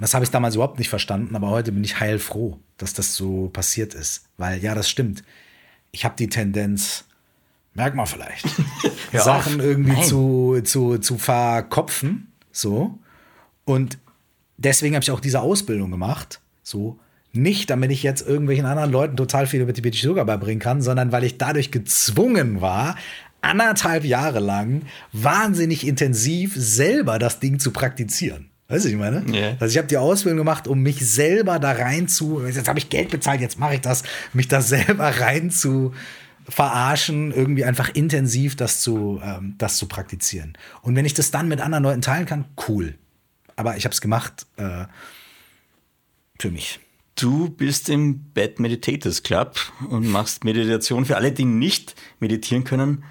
Und das habe ich damals überhaupt nicht verstanden, aber heute bin ich heilfroh, dass das so passiert ist. Weil, ja, das stimmt. Ich habe die Tendenz, merkt man vielleicht, Sachen irgendwie zu, zu, zu verkopfen. So. Und deswegen habe ich auch diese Ausbildung gemacht. So. Nicht, damit ich jetzt irgendwelchen anderen Leuten total viel über tibetische Yoga beibringen kann, sondern weil ich dadurch gezwungen war, anderthalb Jahre lang wahnsinnig intensiv selber das Ding zu praktizieren. Weißt du, ich meine? Yeah. Also ich habe die Ausbildung gemacht, um mich selber da rein zu, jetzt habe ich Geld bezahlt, jetzt mache ich das, mich da selber rein zu, verarschen, irgendwie einfach intensiv das zu, ähm, das zu praktizieren. Und wenn ich das dann mit anderen Leuten teilen kann, cool. Aber ich habe es gemacht äh, für mich. Du bist im Bad Meditators Club und machst Meditation für alle, die nicht meditieren können.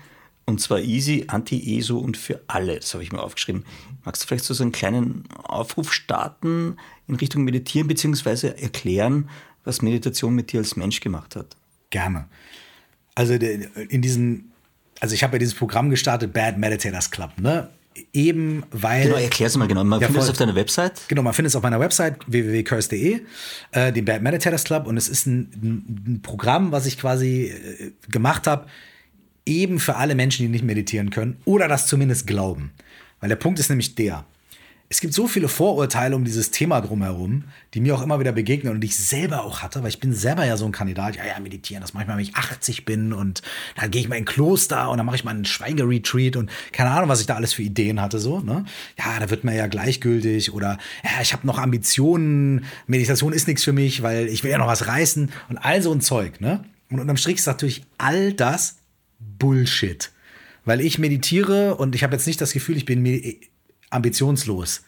Und zwar easy, anti-ESO und für alle. Das habe ich mir aufgeschrieben. Magst du vielleicht so einen kleinen Aufruf starten in Richtung Meditieren, beziehungsweise erklären, was Meditation mit dir als Mensch gemacht hat? Gerne. Also in diesem, also ich habe ja dieses Programm gestartet, Bad Meditators Club, ne? Eben weil. Genau, erklär es mal genau. Man ja, findet es auf deiner Website? Genau, man findet es auf meiner Website www.curse.de, äh, den Bad Meditators Club. Und es ist ein, ein Programm, was ich quasi äh, gemacht habe, eben für alle Menschen, die nicht meditieren können oder das zumindest glauben. Weil der Punkt ist nämlich der es gibt so viele Vorurteile um dieses Thema drumherum, die mir auch immer wieder begegnen und die ich selber auch hatte, weil ich bin selber ja so ein Kandidat, ja, ja, meditieren, das mache ich mal, wenn ich 80 bin und dann gehe ich mal in ein Kloster und dann mache ich mal einen Schweigeretreat und keine Ahnung, was ich da alles für Ideen hatte, so, ne? Ja, da wird man ja gleichgültig oder ja, ich habe noch Ambitionen, Meditation ist nichts für mich, weil ich will ja noch was reißen und all so ein Zeug, ne? Und unterm Strich ist natürlich all das Bullshit. Weil ich meditiere und ich habe jetzt nicht das Gefühl, ich bin ambitionslos.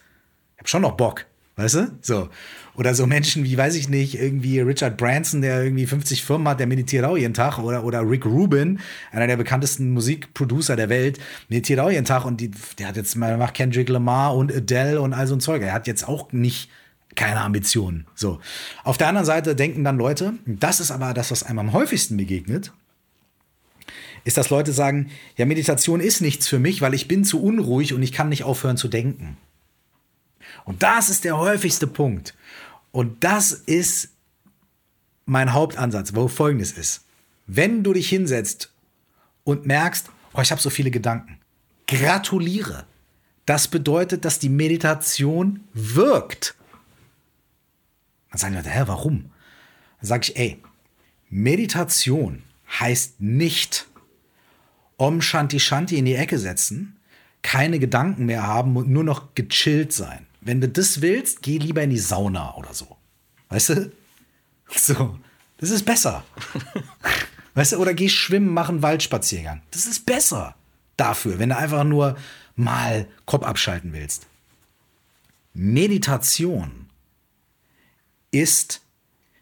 Ich habe schon noch Bock, weißt du? So. Oder so Menschen wie, weiß ich nicht, irgendwie Richard Branson, der irgendwie 50 Firmen hat, der meditiert auch jeden Tag. Oder, oder Rick Rubin, einer der bekanntesten Musikproducer der Welt, meditiert auch jeden Tag. Und die, der hat jetzt mal macht Kendrick Lamar und Adele und all so ein Zeug. Er hat jetzt auch nicht keine Ambitionen. So. Auf der anderen Seite denken dann Leute, das ist aber das, was einem am häufigsten begegnet, ist, dass Leute sagen, ja, Meditation ist nichts für mich, weil ich bin zu unruhig und ich kann nicht aufhören zu denken. Und das ist der häufigste Punkt. Und das ist mein Hauptansatz, wo folgendes ist. Wenn du dich hinsetzt und merkst, oh, ich habe so viele Gedanken, gratuliere. Das bedeutet, dass die Meditation wirkt. Dann sagen Leute, hä, warum? Dann sage ich, ey, Meditation heißt nicht, Om Shanti Shanti in die Ecke setzen, keine Gedanken mehr haben und nur noch gechillt sein. Wenn du das willst, geh lieber in die Sauna oder so. Weißt du? So, das ist besser. Weißt du, oder geh schwimmen, mach einen Waldspaziergang. Das ist besser dafür, wenn du einfach nur mal Kopf abschalten willst. Meditation ist,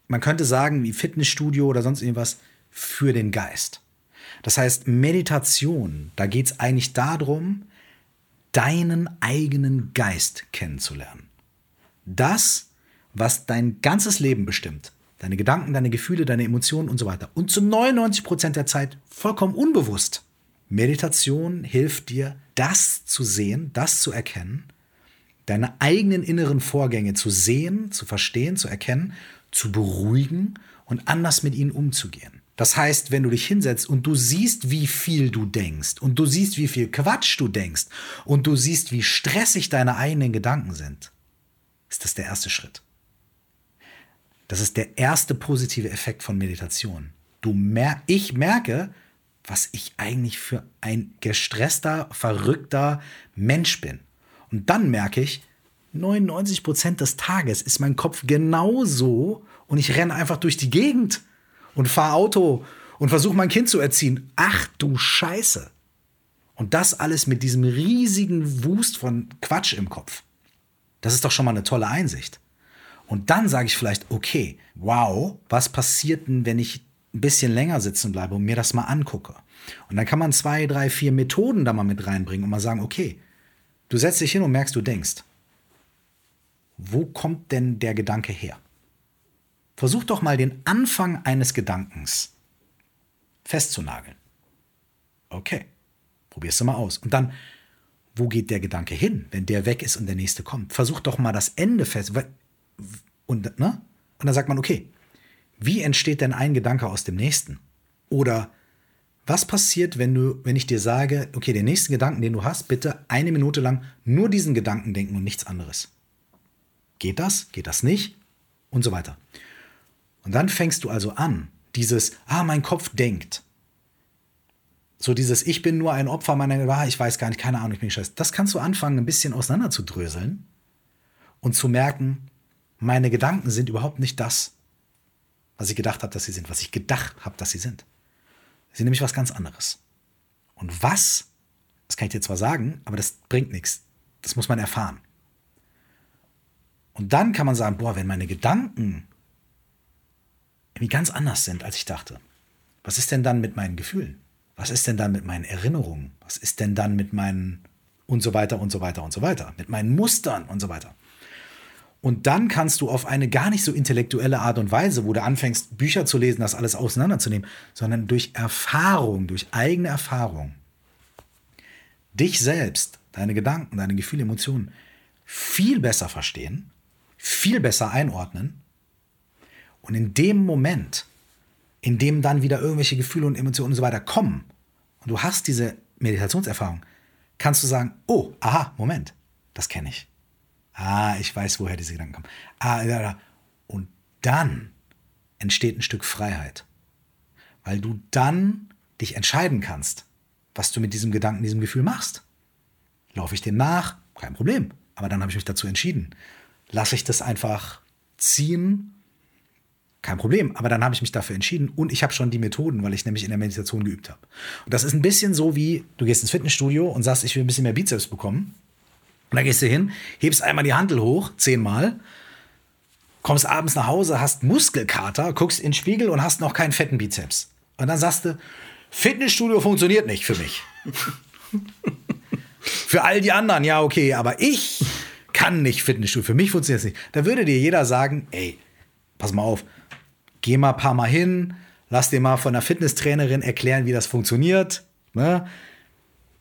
man könnte sagen, wie Fitnessstudio oder sonst irgendwas, für den Geist. Das heißt, Meditation, da geht es eigentlich darum, deinen eigenen Geist kennenzulernen. Das, was dein ganzes Leben bestimmt, deine Gedanken, deine Gefühle, deine Emotionen und so weiter. Und zu 99 Prozent der Zeit vollkommen unbewusst. Meditation hilft dir, das zu sehen, das zu erkennen, deine eigenen inneren Vorgänge zu sehen, zu verstehen, zu erkennen, zu beruhigen und anders mit ihnen umzugehen. Das heißt, wenn du dich hinsetzt und du siehst, wie viel du denkst und du siehst, wie viel Quatsch du denkst und du siehst, wie stressig deine eigenen Gedanken sind, ist das der erste Schritt. Das ist der erste positive Effekt von Meditation. Du mer ich merke, was ich eigentlich für ein gestresster, verrückter Mensch bin. Und dann merke ich, 99 Prozent des Tages ist mein Kopf genauso und ich renne einfach durch die Gegend und fahre Auto und versuche mein Kind zu erziehen. Ach du Scheiße. Und das alles mit diesem riesigen Wust von Quatsch im Kopf. Das ist doch schon mal eine tolle Einsicht. Und dann sage ich vielleicht, okay, wow, was passiert denn, wenn ich ein bisschen länger sitzen bleibe und mir das mal angucke? Und dann kann man zwei, drei, vier Methoden da mal mit reinbringen und mal sagen, okay, du setzt dich hin und merkst, du denkst. Wo kommt denn der Gedanke her? Versuch doch mal den Anfang eines Gedankens festzunageln. Okay, probierst du mal aus. Und dann, wo geht der Gedanke hin, wenn der weg ist und der nächste kommt? Versuch doch mal das Ende fest. Und, ne? und dann sagt man, okay, wie entsteht denn ein Gedanke aus dem nächsten? Oder was passiert, wenn du, wenn ich dir sage, okay, den nächsten Gedanken, den du hast, bitte eine Minute lang nur diesen Gedanken denken und nichts anderes? Geht das? Geht das nicht? Und so weiter. Und dann fängst du also an, dieses, ah, mein Kopf denkt. So dieses, ich bin nur ein Opfer meiner, ah, ich weiß gar nicht, keine Ahnung, ich bin scheiße. Das kannst du anfangen, ein bisschen auseinander zu dröseln und zu merken, meine Gedanken sind überhaupt nicht das, was ich gedacht habe, dass sie sind, was ich gedacht habe, dass sie sind. Sie sind nämlich was ganz anderes. Und was, das kann ich dir zwar sagen, aber das bringt nichts. Das muss man erfahren. Und dann kann man sagen, boah, wenn meine Gedanken irgendwie ganz anders sind, als ich dachte, was ist denn dann mit meinen Gefühlen? Was ist denn dann mit meinen Erinnerungen? Was ist denn dann mit meinen und so weiter und so weiter und so weiter, mit meinen Mustern und so weiter? Und dann kannst du auf eine gar nicht so intellektuelle Art und Weise, wo du anfängst, Bücher zu lesen, das alles auseinanderzunehmen, sondern durch Erfahrung, durch eigene Erfahrung, dich selbst, deine Gedanken, deine Gefühle, Emotionen viel besser verstehen, viel besser einordnen. Und in dem Moment, in dem dann wieder irgendwelche Gefühle und Emotionen und so weiter kommen, und du hast diese Meditationserfahrung, kannst du sagen, oh, aha, Moment, das kenne ich. Ah, ich weiß, woher diese Gedanken kommen. Ah, ja, ja. Und dann entsteht ein Stück Freiheit. Weil du dann dich entscheiden kannst, was du mit diesem Gedanken, diesem Gefühl machst. Laufe ich dem nach? Kein Problem. Aber dann habe ich mich dazu entschieden. Lasse ich das einfach ziehen? Kein Problem. Aber dann habe ich mich dafür entschieden und ich habe schon die Methoden, weil ich nämlich in der Meditation geübt habe. Und das ist ein bisschen so wie, du gehst ins Fitnessstudio und sagst, ich will ein bisschen mehr Bizeps bekommen. Und dann gehst du hin, hebst einmal die Handel hoch, zehnmal, kommst abends nach Hause, hast Muskelkater, guckst in den Spiegel und hast noch keinen fetten Bizeps. Und dann sagst du, Fitnessstudio funktioniert nicht für mich. für all die anderen, ja, okay, aber ich kann nicht Fitnessstudio. Für mich funktioniert es nicht. Da würde dir jeder sagen, ey, pass mal auf, geh mal ein paar Mal hin, lass dir mal von der Fitnesstrainerin erklären, wie das funktioniert. Ne?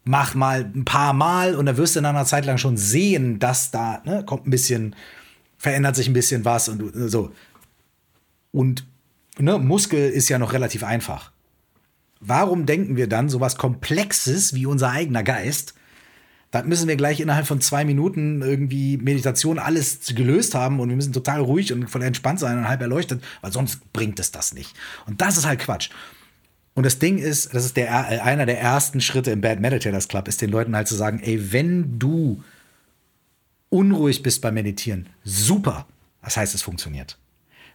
mach mal ein paar Mal und dann wirst du in einer Zeit lang schon sehen, dass da ne, kommt ein bisschen, verändert sich ein bisschen was und so. Und ne, Muskel ist ja noch relativ einfach. Warum denken wir dann so was Komplexes wie unser eigener Geist? Das müssen wir gleich innerhalb von zwei Minuten irgendwie Meditation alles gelöst haben und wir müssen total ruhig und voll entspannt sein und halb erleuchtet, weil sonst bringt es das nicht. Und das ist halt Quatsch. Und das Ding ist, das ist der, äh, einer der ersten Schritte im Bad Meditators Club, ist den Leuten halt zu sagen, ey, wenn du unruhig bist beim Meditieren, super. Das heißt, es funktioniert.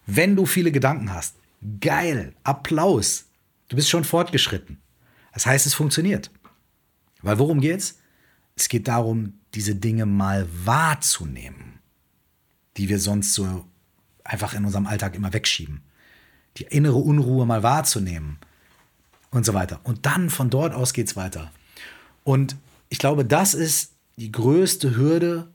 Wenn du viele Gedanken hast, geil, Applaus. Du bist schon fortgeschritten. Das heißt, es funktioniert. Weil worum geht's? Es geht darum, diese Dinge mal wahrzunehmen, die wir sonst so einfach in unserem Alltag immer wegschieben. Die innere Unruhe mal wahrzunehmen und so weiter. Und dann von dort aus geht es weiter. Und ich glaube, das ist die größte Hürde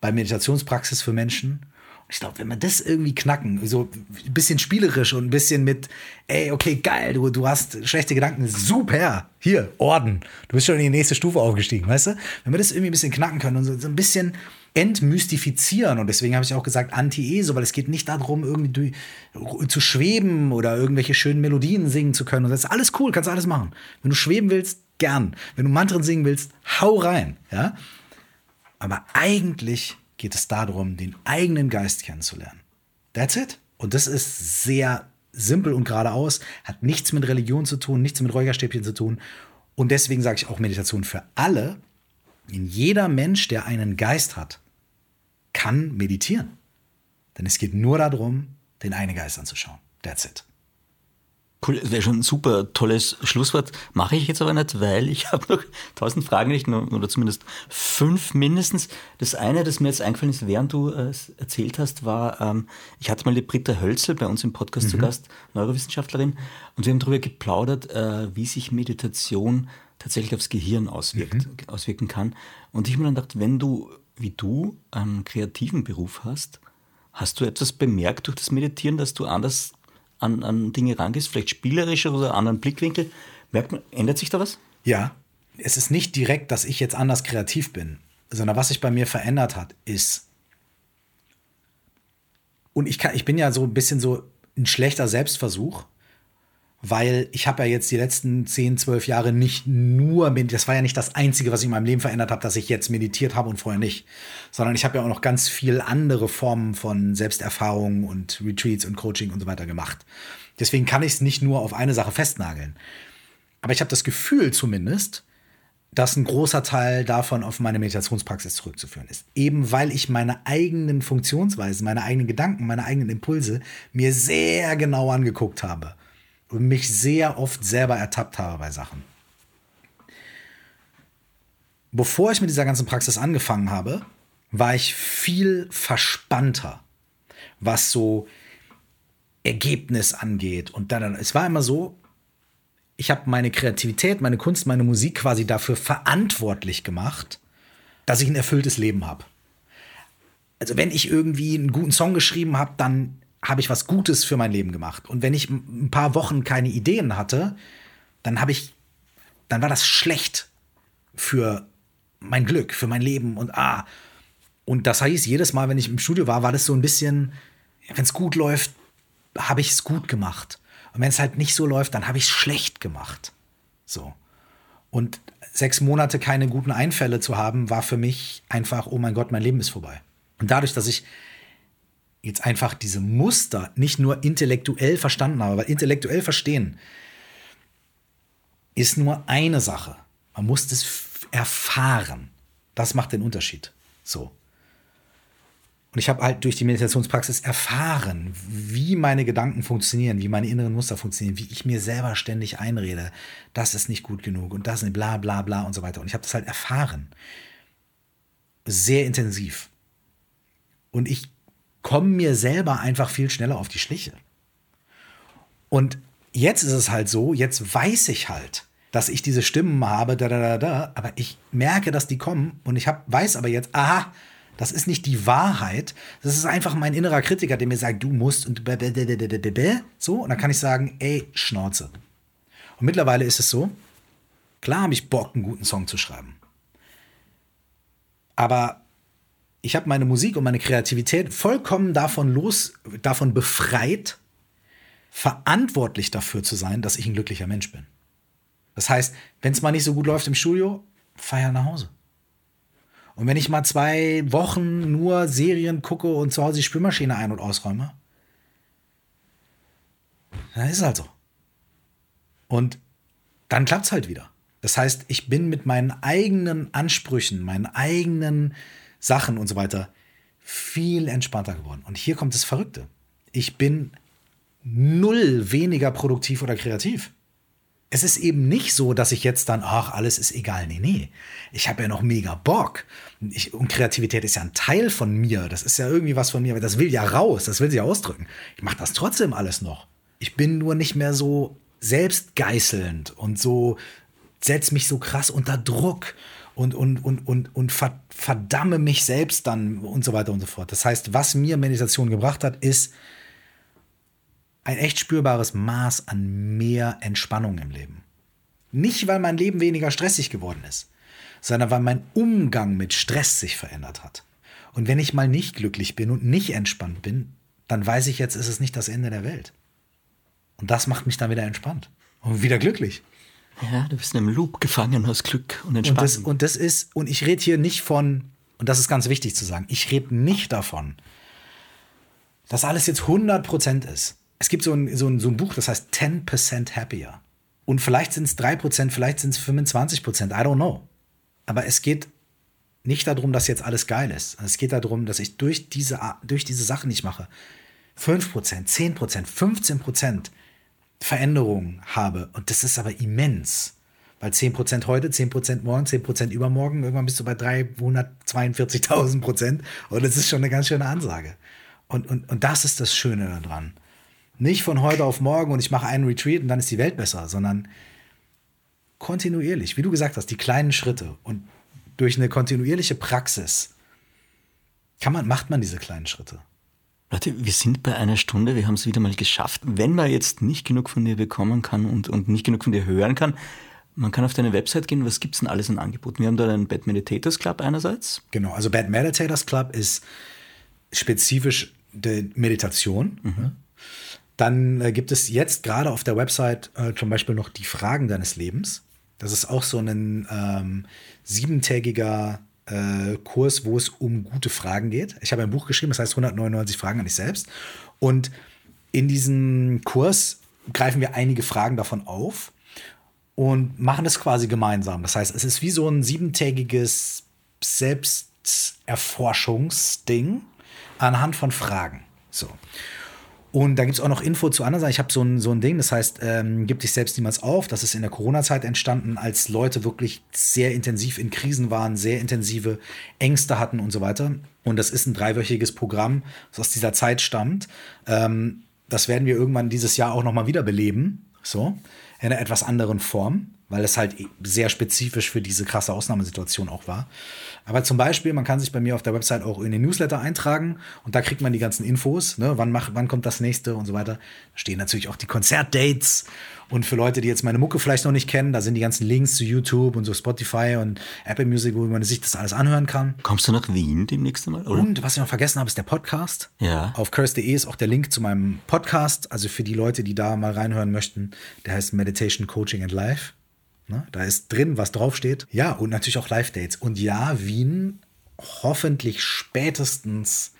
bei Meditationspraxis für Menschen. Ich glaube, wenn wir das irgendwie knacken, so ein bisschen spielerisch und ein bisschen mit, ey, okay, geil, du, du hast schlechte Gedanken, super, hier, Orden, du bist schon in die nächste Stufe aufgestiegen, weißt du? Wenn wir das irgendwie ein bisschen knacken können und so, so ein bisschen entmystifizieren und deswegen habe ich auch gesagt Anti-ESO, weil es geht nicht darum, irgendwie zu schweben oder irgendwelche schönen Melodien singen zu können und das ist alles cool, kannst alles machen. Wenn du schweben willst, gern. Wenn du Mantren singen willst, hau rein, ja? Aber eigentlich geht es darum, den eigenen Geist kennenzulernen. That's it. Und das ist sehr simpel und geradeaus, hat nichts mit Religion zu tun, nichts mit Räucherstäbchen zu tun. Und deswegen sage ich auch Meditation für alle. In jeder Mensch, der einen Geist hat, kann meditieren. Denn es geht nur darum, den eigenen Geist anzuschauen. That's it. Cool, das wäre schon ein super tolles Schlusswort. Mache ich jetzt aber nicht, weil ich habe noch tausend Fragen nicht, oder zumindest fünf mindestens. Das eine, das mir jetzt eingefallen ist, während du äh, erzählt hast, war, ähm, ich hatte mal die Britta Hölzel bei uns im Podcast mhm. zu Gast, Neurowissenschaftlerin, und wir haben darüber geplaudert, äh, wie sich Meditation tatsächlich aufs Gehirn auswirkt, mhm. auswirken kann. Und ich habe mir dann gedacht, wenn du, wie du, einen kreativen Beruf hast, hast du etwas bemerkt durch das Meditieren, dass du anders an, an Dinge rangehst, vielleicht spielerischer oder anderen Blickwinkel. Merkt man, ändert sich da was? Ja, es ist nicht direkt, dass ich jetzt anders kreativ bin, sondern was sich bei mir verändert hat, ist, und ich, kann, ich bin ja so ein bisschen so ein schlechter Selbstversuch, weil ich habe ja jetzt die letzten 10, 12 Jahre nicht nur, das war ja nicht das Einzige, was ich in meinem Leben verändert habe, dass ich jetzt meditiert habe und vorher nicht, sondern ich habe ja auch noch ganz viel andere Formen von Selbsterfahrung und Retreats und Coaching und so weiter gemacht. Deswegen kann ich es nicht nur auf eine Sache festnageln. Aber ich habe das Gefühl zumindest, dass ein großer Teil davon auf meine Meditationspraxis zurückzuführen ist. Eben weil ich meine eigenen Funktionsweisen, meine eigenen Gedanken, meine eigenen Impulse mir sehr genau angeguckt habe und mich sehr oft selber ertappt habe bei Sachen. Bevor ich mit dieser ganzen Praxis angefangen habe, war ich viel verspannter, was so Ergebnis angeht. Und dann, es war immer so, ich habe meine Kreativität, meine Kunst, meine Musik quasi dafür verantwortlich gemacht, dass ich ein erfülltes Leben habe. Also wenn ich irgendwie einen guten Song geschrieben habe, dann habe ich was Gutes für mein Leben gemacht. Und wenn ich ein paar Wochen keine Ideen hatte, dann habe ich, dann war das schlecht für mein Glück, für mein Leben und ah. Und das heißt, jedes Mal, wenn ich im Studio war, war das so ein bisschen, wenn es gut läuft, habe ich es gut gemacht. Und wenn es halt nicht so läuft, dann habe ich es schlecht gemacht. So. Und sechs Monate keine guten Einfälle zu haben, war für mich einfach, oh mein Gott, mein Leben ist vorbei. Und dadurch, dass ich jetzt einfach diese Muster nicht nur intellektuell verstanden habe, weil intellektuell verstehen ist nur eine Sache. Man muss das erfahren. Das macht den Unterschied. So. Und ich habe halt durch die Meditationspraxis erfahren, wie meine Gedanken funktionieren, wie meine inneren Muster funktionieren, wie ich mir selber ständig einrede, das ist nicht gut genug und das ist bla bla bla und so weiter. Und ich habe das halt erfahren. Sehr intensiv. Und ich komme mir selber einfach viel schneller auf die Schliche. Und jetzt ist es halt so, jetzt weiß ich halt, dass ich diese Stimmen habe, da, da, da, da, aber ich merke, dass die kommen und ich hab, weiß aber jetzt, aha, das ist nicht die Wahrheit, das ist einfach mein innerer Kritiker, der mir sagt, du musst und so, und dann kann ich sagen, ey, Schnauze. Und mittlerweile ist es so, klar habe ich Bock, einen guten Song zu schreiben. Aber ich habe meine Musik und meine Kreativität vollkommen davon los, davon befreit, verantwortlich dafür zu sein, dass ich ein glücklicher Mensch bin. Das heißt, wenn es mal nicht so gut läuft im Studio, feier nach Hause. Und wenn ich mal zwei Wochen nur Serien gucke und zu Hause die Spülmaschine ein- und ausräume, dann ist es halt so. Und dann klappt es halt wieder. Das heißt, ich bin mit meinen eigenen Ansprüchen, meinen eigenen Sachen und so weiter viel entspannter geworden. Und hier kommt das Verrückte. Ich bin null weniger produktiv oder kreativ. Es ist eben nicht so, dass ich jetzt dann, ach, alles ist egal. Nee, nee. Ich habe ja noch mega Bock. Ich, und Kreativität ist ja ein Teil von mir. Das ist ja irgendwie was von mir. Das will ja raus. Das will sie ja ausdrücken. Ich mache das trotzdem alles noch. Ich bin nur nicht mehr so selbstgeißelnd und so, setz mich so krass unter Druck und, und, und, und, und ver, verdamme mich selbst dann und so weiter und so fort. Das heißt, was mir Meditation gebracht hat, ist ein echt spürbares Maß an mehr Entspannung im Leben. Nicht, weil mein Leben weniger stressig geworden ist, sondern weil mein Umgang mit Stress sich verändert hat. Und wenn ich mal nicht glücklich bin und nicht entspannt bin, dann weiß ich jetzt, ist es nicht das Ende der Welt. Und das macht mich dann wieder entspannt und wieder glücklich. Ja, du bist in einem Loop gefangen aus Glück und Entspannung. Und das, und das ist, und ich rede hier nicht von, und das ist ganz wichtig zu sagen, ich rede nicht davon, dass alles jetzt 100% ist. Es gibt so ein, so, ein, so ein Buch, das heißt 10% Happier. Und vielleicht sind es 3%, vielleicht sind es 25%, I don't know. Aber es geht nicht darum, dass jetzt alles geil ist. Es geht darum, dass ich durch diese, durch diese Sachen, die ich mache, 5%, 10%, 15% Veränderungen habe. Und das ist aber immens. Weil 10% heute, 10% morgen, 10% übermorgen, irgendwann bist du bei 342.000 Prozent. Und das ist schon eine ganz schöne Ansage. Und, und, und das ist das Schöne daran. Nicht von heute auf morgen und ich mache einen Retreat und dann ist die Welt besser, sondern kontinuierlich, wie du gesagt hast, die kleinen Schritte. Und durch eine kontinuierliche Praxis kann man, macht man diese kleinen Schritte. Leute, wir sind bei einer Stunde, wir haben es wieder mal geschafft. Wenn man jetzt nicht genug von dir bekommen kann und, und nicht genug von dir hören kann, man kann auf deine Website gehen, was gibt es denn alles an Angeboten? Wir haben da den Bad Meditators Club einerseits. Genau, also Bad Meditators Club ist spezifisch die Meditation. Mhm. Dann äh, gibt es jetzt gerade auf der Website äh, zum Beispiel noch die Fragen deines Lebens. Das ist auch so ein ähm, siebentägiger äh, Kurs, wo es um gute Fragen geht. Ich habe ein Buch geschrieben, das heißt 199 Fragen an dich selbst. Und in diesem Kurs greifen wir einige Fragen davon auf und machen es quasi gemeinsam. Das heißt, es ist wie so ein siebentägiges Selbsterforschungsding anhand von Fragen. So. Und da gibt es auch noch Info zu anderen Sachen. Ich habe so ein, so ein Ding, das heißt, ähm, gib dich selbst niemals auf. Das ist in der Corona-Zeit entstanden, als Leute wirklich sehr intensiv in Krisen waren, sehr intensive Ängste hatten und so weiter. Und das ist ein dreiwöchiges Programm, das aus dieser Zeit stammt. Ähm, das werden wir irgendwann dieses Jahr auch nochmal wiederbeleben. So, in einer etwas anderen Form weil es halt sehr spezifisch für diese krasse Ausnahmesituation auch war. Aber zum Beispiel, man kann sich bei mir auf der Website auch in den Newsletter eintragen und da kriegt man die ganzen Infos, ne? wann, macht, wann kommt das nächste und so weiter. Da stehen natürlich auch die Konzertdates und für Leute, die jetzt meine Mucke vielleicht noch nicht kennen, da sind die ganzen Links zu YouTube und so Spotify und Apple Music, wo man sich das alles anhören kann. Kommst du nach Wien demnächst Mal? Oder? Und was ich noch vergessen habe, ist der Podcast. Ja. Auf curse.de ist auch der Link zu meinem Podcast. Also für die Leute, die da mal reinhören möchten, der heißt Meditation Coaching and Life. Ne? Da ist drin, was draufsteht. Ja, und natürlich auch Live-Dates. Und ja, Wien hoffentlich spätestens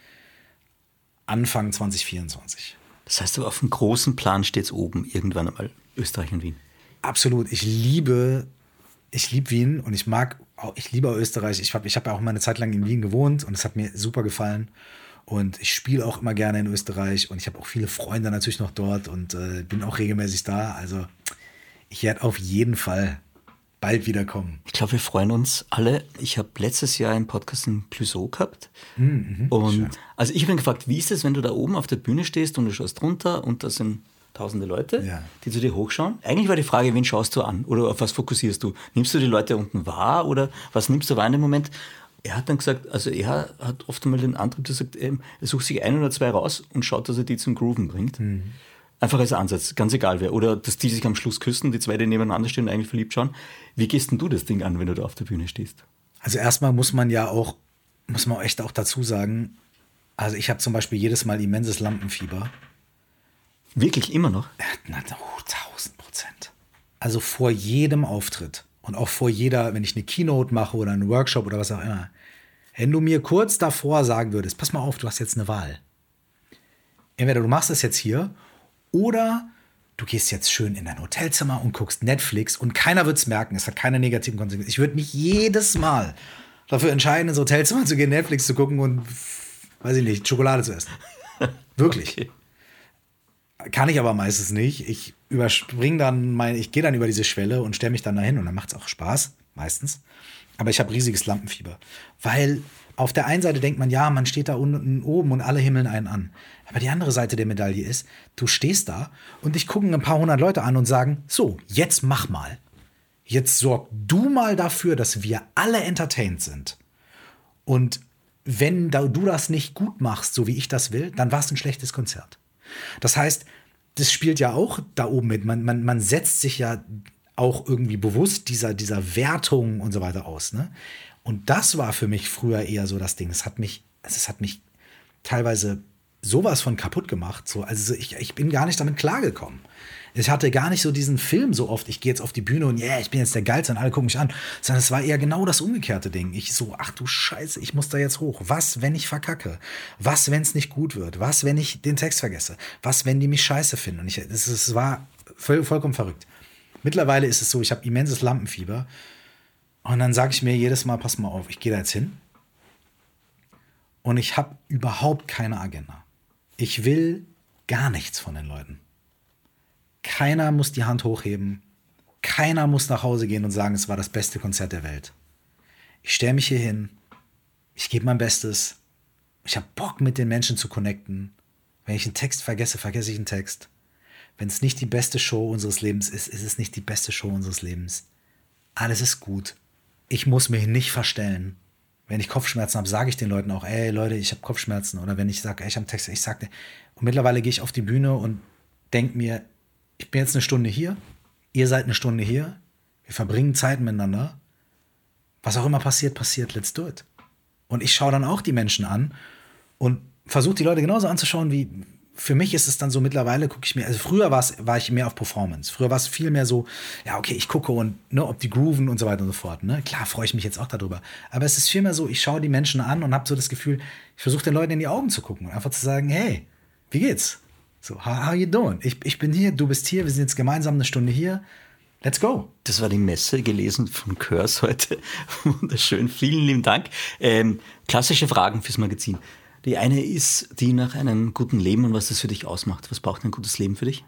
Anfang 2024. Das heißt aber auf dem großen Plan steht es oben irgendwann einmal Österreich und Wien. Absolut. Ich liebe, ich liebe Wien und ich mag, ich liebe Österreich. Ich habe ich hab ja auch mal eine Zeit lang in Wien gewohnt und es hat mir super gefallen. Und ich spiele auch immer gerne in Österreich und ich habe auch viele Freunde natürlich noch dort und äh, bin auch regelmäßig da. Also ich werde auf jeden Fall bald wiederkommen. Ich glaube, wir freuen uns alle. Ich habe letztes Jahr einen Podcast in Clouseau gehabt. Mhm, und schön. also ich habe ihn gefragt, wie ist es, wenn du da oben auf der Bühne stehst und du schaust runter und da sind tausende Leute, ja. die zu dir hochschauen. Eigentlich war die Frage, wen schaust du an oder auf was fokussierst du? Nimmst du die Leute unten wahr oder was nimmst du wahr in dem Moment? Er hat dann gesagt, also er hat oft einmal den Antrieb, der sagt, er sucht sich ein oder zwei raus und schaut, dass er die zum Grooven bringt. Mhm. Einfach als Ansatz, ganz egal wer. Oder dass die sich am Schluss küssen, die zwei, die nebeneinander stehen und eigentlich verliebt schauen. Wie gehst denn du das Ding an, wenn du da auf der Bühne stehst? Also erstmal muss man ja auch, muss man echt auch dazu sagen, also ich habe zum Beispiel jedes Mal immenses Lampenfieber. Wirklich immer noch? Na, oh, 1000 Prozent. Also vor jedem Auftritt und auch vor jeder, wenn ich eine Keynote mache oder einen Workshop oder was auch immer. Wenn du mir kurz davor sagen würdest, pass mal auf, du hast jetzt eine Wahl. Entweder du machst es jetzt hier oder du gehst jetzt schön in dein Hotelzimmer und guckst Netflix und keiner wird es merken. Es hat keine negativen Konsequenzen. Ich würde mich jedes Mal dafür entscheiden, ins Hotelzimmer zu gehen, Netflix zu gucken und, weiß ich nicht, Schokolade zu essen. Wirklich. Okay. Kann ich aber meistens nicht. Ich überspringe dann mein, ich gehe dann über diese Schwelle und stelle mich dann dahin und dann macht es auch Spaß, meistens. Aber ich habe riesiges Lampenfieber. Weil auf der einen Seite denkt man, ja, man steht da unten oben und alle himmeln einen an. Aber die andere Seite der Medaille ist, du stehst da und dich gucken ein paar hundert Leute an und sagen, so, jetzt mach mal. Jetzt sorg du mal dafür, dass wir alle entertained sind. Und wenn du das nicht gut machst, so wie ich das will, dann war es ein schlechtes Konzert. Das heißt, das spielt ja auch da oben mit. Man, man, man setzt sich ja auch irgendwie bewusst dieser, dieser Wertung und so weiter aus. Ne? Und das war für mich früher eher so das Ding. Es hat mich, es hat mich teilweise sowas von kaputt gemacht. So, also ich, ich bin gar nicht damit klargekommen. Ich hatte gar nicht so diesen Film so oft, ich gehe jetzt auf die Bühne und yeah, ich bin jetzt der Geilste und alle gucken mich an. Sondern es war eher genau das umgekehrte Ding. Ich so, ach du Scheiße, ich muss da jetzt hoch. Was, wenn ich verkacke? Was, wenn es nicht gut wird? Was, wenn ich den Text vergesse? Was, wenn die mich scheiße finden? Und ich, es, war voll, vollkommen verrückt. Mittlerweile ist es so, ich habe immenses Lampenfieber. Und dann sage ich mir jedes Mal, pass mal auf, ich gehe da jetzt hin. Und ich habe überhaupt keine Agenda. Ich will gar nichts von den Leuten. Keiner muss die Hand hochheben. Keiner muss nach Hause gehen und sagen, es war das beste Konzert der Welt. Ich stelle mich hier hin. Ich gebe mein Bestes. Ich habe Bock, mit den Menschen zu connecten. Wenn ich einen Text vergesse, vergesse ich einen Text. Wenn es nicht die beste Show unseres Lebens ist, ist es nicht die beste Show unseres Lebens. Alles ist gut. Ich muss mich nicht verstellen. Wenn ich Kopfschmerzen habe, sage ich den Leuten auch, ey Leute, ich habe Kopfschmerzen. Oder wenn ich sage, ich habe Text, ich sage, und mittlerweile gehe ich auf die Bühne und denke mir, ich bin jetzt eine Stunde hier, ihr seid eine Stunde hier, wir verbringen Zeit miteinander. Was auch immer passiert, passiert, let's do it. Und ich schaue dann auch die Menschen an und versuche die Leute genauso anzuschauen, wie für mich ist es dann so mittlerweile, gucke ich mir, also früher war ich mehr auf Performance. Früher war es viel mehr so, ja, okay, ich gucke und ne, ob die grooven und so weiter und so fort. Ne? Klar freue ich mich jetzt auch darüber. Aber es ist viel mehr so, ich schaue die Menschen an und habe so das Gefühl, ich versuche den Leuten in die Augen zu gucken und einfach zu sagen, hey, wie geht's? So, how, how you doing? Ich, ich bin hier, du bist hier, wir sind jetzt gemeinsam eine Stunde hier. Let's go. Das war die Messe gelesen von Körs heute. Wunderschön. Vielen lieben Dank. Ähm, klassische Fragen fürs Magazin. Die eine ist die nach einem guten Leben und was das für dich ausmacht. Was braucht ein gutes Leben für dich?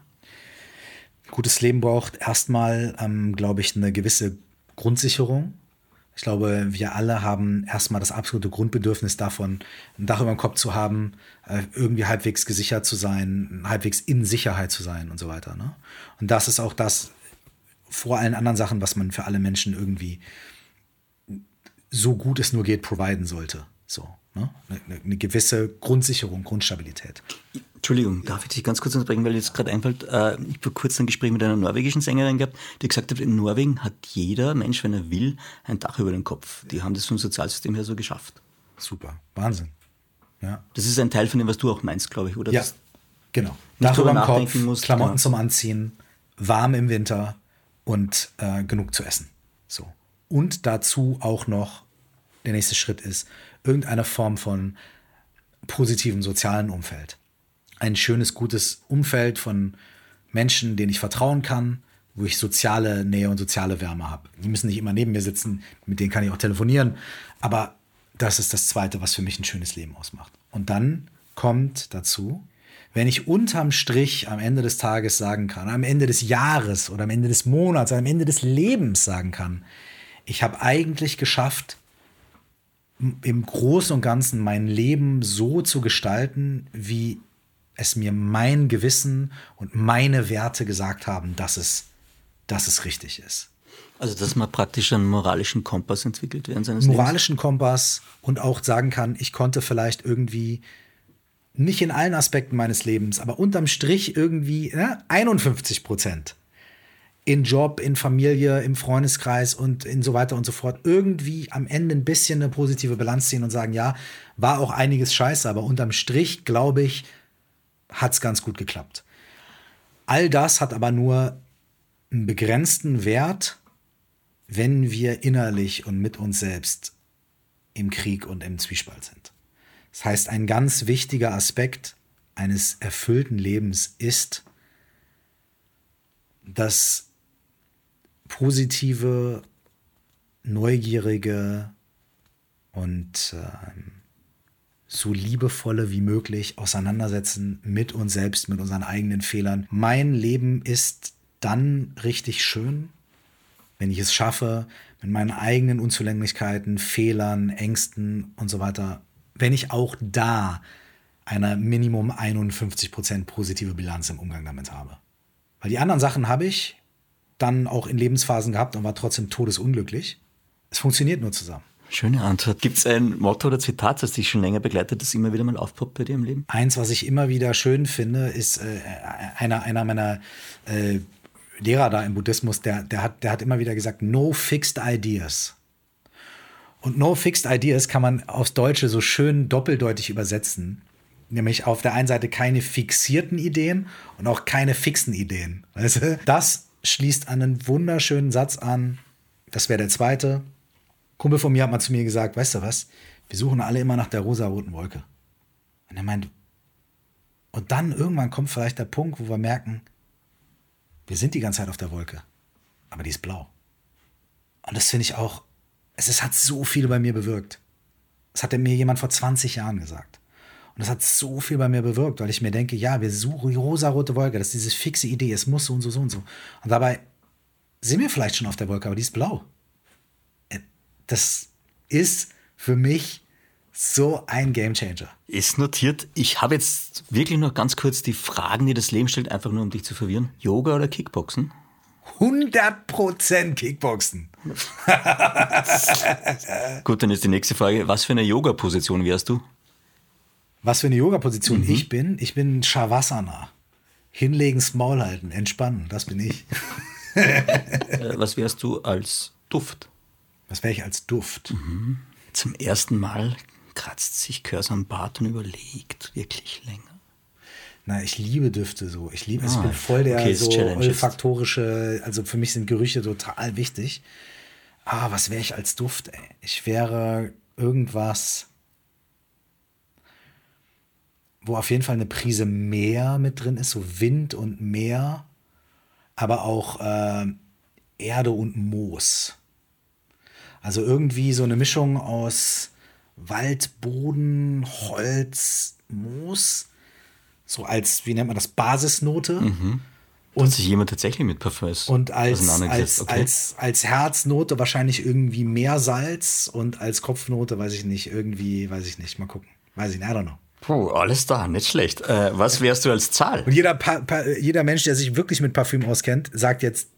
Gutes Leben braucht erstmal, ähm, glaube ich, eine gewisse Grundsicherung. Ich glaube, wir alle haben erstmal das absolute Grundbedürfnis davon, ein Dach über dem Kopf zu haben, äh, irgendwie halbwegs gesichert zu sein, halbwegs in Sicherheit zu sein und so weiter. Ne? Und das ist auch das vor allen anderen Sachen, was man für alle Menschen irgendwie so gut es nur geht, providen sollte. So, ne? eine, eine gewisse Grundsicherung, Grundstabilität. Entschuldigung, darf ich dich ganz kurz unterbrechen, weil jetzt gerade einfällt, äh, ich habe kurz ein Gespräch mit einer norwegischen Sängerin gehabt, die gesagt hat, in Norwegen hat jeder Mensch, wenn er will, ein Dach über dem Kopf. Die haben das vom Sozialsystem her so geschafft. Super, Wahnsinn. Ja. Das ist ein Teil von dem, was du auch meinst, glaube ich, oder? Ja, genau. Dach über dem Kopf, musst, Klamotten genau. zum Anziehen, warm im Winter und äh, genug zu essen. So. Und dazu auch noch, der nächste Schritt ist, irgendeine Form von positivem sozialen Umfeld ein schönes, gutes Umfeld von Menschen, denen ich vertrauen kann, wo ich soziale Nähe und soziale Wärme habe. Die müssen nicht immer neben mir sitzen, mit denen kann ich auch telefonieren, aber das ist das Zweite, was für mich ein schönes Leben ausmacht. Und dann kommt dazu, wenn ich unterm Strich am Ende des Tages sagen kann, am Ende des Jahres oder am Ende des Monats, am Ende des Lebens sagen kann, ich habe eigentlich geschafft, im Großen und Ganzen mein Leben so zu gestalten, wie es mir mein Gewissen und meine Werte gesagt haben, dass es, dass es richtig ist. Also, dass man praktisch einen moralischen Kompass entwickelt während seines moralischen Lebens? Kompass und auch sagen kann, ich konnte vielleicht irgendwie nicht in allen Aspekten meines Lebens, aber unterm Strich irgendwie ne, 51 Prozent in Job, in Familie, im Freundeskreis und in so weiter und so fort irgendwie am Ende ein bisschen eine positive Bilanz ziehen und sagen, ja, war auch einiges scheiße, aber unterm Strich glaube ich, hat es ganz gut geklappt. All das hat aber nur einen begrenzten Wert, wenn wir innerlich und mit uns selbst im Krieg und im Zwiespalt sind. Das heißt, ein ganz wichtiger Aspekt eines erfüllten Lebens ist, das positive, neugierige und ähm, so liebevolle wie möglich auseinandersetzen mit uns selbst, mit unseren eigenen Fehlern. Mein Leben ist dann richtig schön, wenn ich es schaffe, mit meinen eigenen Unzulänglichkeiten, Fehlern, Ängsten und so weiter, wenn ich auch da eine Minimum 51% positive Bilanz im Umgang damit habe. Weil die anderen Sachen habe ich dann auch in Lebensphasen gehabt und war trotzdem todesunglücklich. Es funktioniert nur zusammen. Schöne Antwort. Gibt es ein Motto oder Zitat, das dich schon länger begleitet, das immer wieder mal aufpoppt bei dir im Leben? Eins, was ich immer wieder schön finde, ist äh, einer, einer meiner äh, Lehrer da im Buddhismus, der, der, hat, der hat immer wieder gesagt, no fixed ideas. Und no fixed ideas kann man aufs Deutsche so schön doppeldeutig übersetzen. Nämlich auf der einen Seite keine fixierten Ideen und auch keine fixen Ideen. Weißt du? Das schließt an einen wunderschönen Satz an. Das wäre der zweite. Kumpel von mir hat mal zu mir gesagt, weißt du was? Wir suchen alle immer nach der rosa-roten Wolke. Und er meint, und dann irgendwann kommt vielleicht der Punkt, wo wir merken, wir sind die ganze Zeit auf der Wolke, aber die ist blau. Und das finde ich auch, es, es hat so viel bei mir bewirkt. Das hat mir jemand vor 20 Jahren gesagt. Und das hat so viel bei mir bewirkt, weil ich mir denke, ja, wir suchen die rosa-rote Wolke, das ist diese fixe Idee, es muss so und so, so und so. Und dabei sind wir vielleicht schon auf der Wolke, aber die ist blau. Äh, das ist für mich so ein Gamechanger. Ist notiert. Ich habe jetzt wirklich noch ganz kurz die Fragen, die das Leben stellt, einfach nur um dich zu verwirren. Yoga oder Kickboxen? 100% Kickboxen. Gut, dann ist die nächste Frage. Was für eine Yoga-Position wärst du? Was für eine Yoga-Position mhm. ich bin? Ich bin Shavasana. Hinlegen, Maul halten, entspannen, das bin ich. Äh, was wärst du als Duft? Was wäre ich als Duft? Mhm. Zum ersten Mal kratzt sich Körs am Bart und überlegt wirklich länger. Na, ich liebe Düfte so. Ich liebe, ah, ich bin voll der okay, so olfaktorische, also für mich sind Gerüche total wichtig. Ah, was wäre ich als Duft, ey? Ich wäre irgendwas wo auf jeden Fall eine Prise Meer mit drin ist, so Wind und Meer, aber auch äh, Erde und Moos. Also irgendwie so eine Mischung aus Wald, Boden, Holz, Moos, so als, wie nennt man das, Basisnote. Mhm. Und sich jemand tatsächlich mit Parfums Und als, als, okay. als, als Herznote wahrscheinlich irgendwie Meersalz und als Kopfnote, weiß ich nicht, irgendwie, weiß ich nicht, mal gucken. Weiß ich nicht, I don't know. Puh, alles da, nicht schlecht. Äh, was wärst du als Zahl? Und jeder, pa pa jeder Mensch, der sich wirklich mit Parfüm auskennt, sagt jetzt,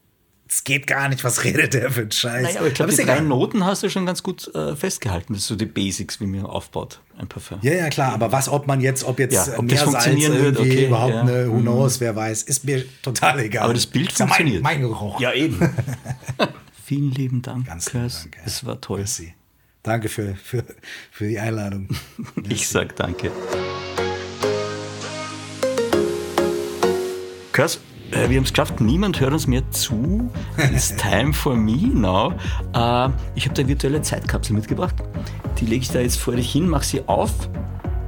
es geht gar nicht, was redet der für ein Scheiß. Naja, aber ich glaube, die drei Noten hast du schon ganz gut äh, festgehalten. Das ist so die Basics, wie man aufbaut, ein Parfüm. Ja, ja, klar. Aber was, ob man jetzt, ob jetzt ja, ob mehr das Salz irgendwie okay, überhaupt ja. eine, who mhm. knows, wer weiß, ist mir total egal. Aber das Bild funktioniert. Mein, mein Geruch. Ja, eben. Vielen lieben Dank, Ganz lieben Dank. Ja. Es war toll. Merci. Danke für, für, für die Einladung. ich sag danke. Kurs, äh, wir haben es geschafft, niemand hört uns mehr zu. It's time for me now. Äh, ich habe da virtuelle Zeitkapsel mitgebracht. Die lege ich da jetzt vor dich hin, mach sie auf.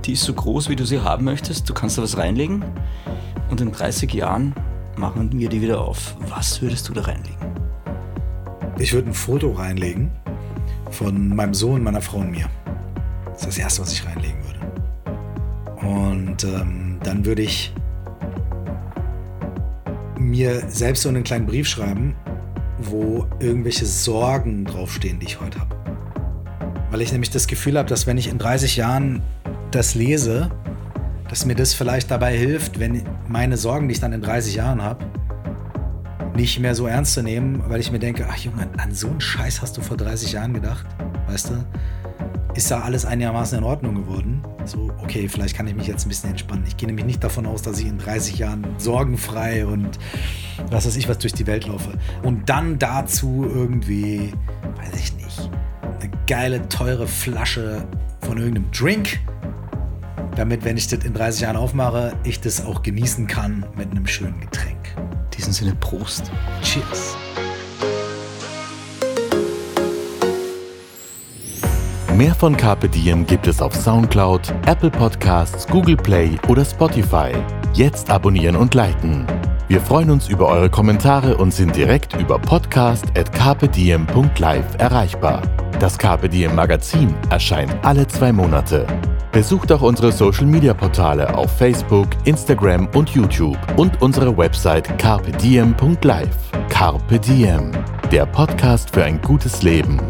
Die ist so groß, wie du sie haben möchtest. Du kannst da was reinlegen. Und in 30 Jahren machen wir die wieder auf. Was würdest du da reinlegen? Ich würde ein Foto reinlegen von meinem Sohn, meiner Frau und mir. Das ist das Erste, was ich reinlegen würde. Und ähm, dann würde ich mir selbst so einen kleinen Brief schreiben, wo irgendwelche Sorgen draufstehen, die ich heute habe. Weil ich nämlich das Gefühl habe, dass wenn ich in 30 Jahren das lese, dass mir das vielleicht dabei hilft, wenn meine Sorgen, die ich dann in 30 Jahren habe, nicht mehr so ernst zu nehmen, weil ich mir denke, ach Junge, an so einen Scheiß hast du vor 30 Jahren gedacht, weißt du? Ist da alles einigermaßen in Ordnung geworden? So, okay, vielleicht kann ich mich jetzt ein bisschen entspannen. Ich gehe nämlich nicht davon aus, dass ich in 30 Jahren sorgenfrei und was weiß ich was durch die Welt laufe. Und dann dazu irgendwie, weiß ich nicht, eine geile, teure Flasche von irgendeinem Drink, damit, wenn ich das in 30 Jahren aufmache, ich das auch genießen kann mit einem schönen Getränk diesem Sinne Prost. Cheers. Mehr von Carpe Diem gibt es auf Soundcloud, Apple Podcasts, Google Play oder Spotify. Jetzt abonnieren und liken. Wir freuen uns über eure Kommentare und sind direkt über podcast.carpediem.live erreichbar. Das Diem Magazin erscheint alle zwei Monate. Besucht auch unsere Social Media Portale auf Facebook, Instagram und YouTube und unsere Website carpediem.live. Carpe Diem, der Podcast für ein gutes Leben.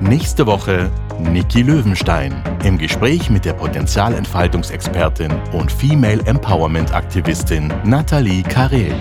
Nächste Woche Niki Löwenstein im Gespräch mit der Potenzialentfaltungsexpertin und Female Empowerment Aktivistin Nathalie Karel.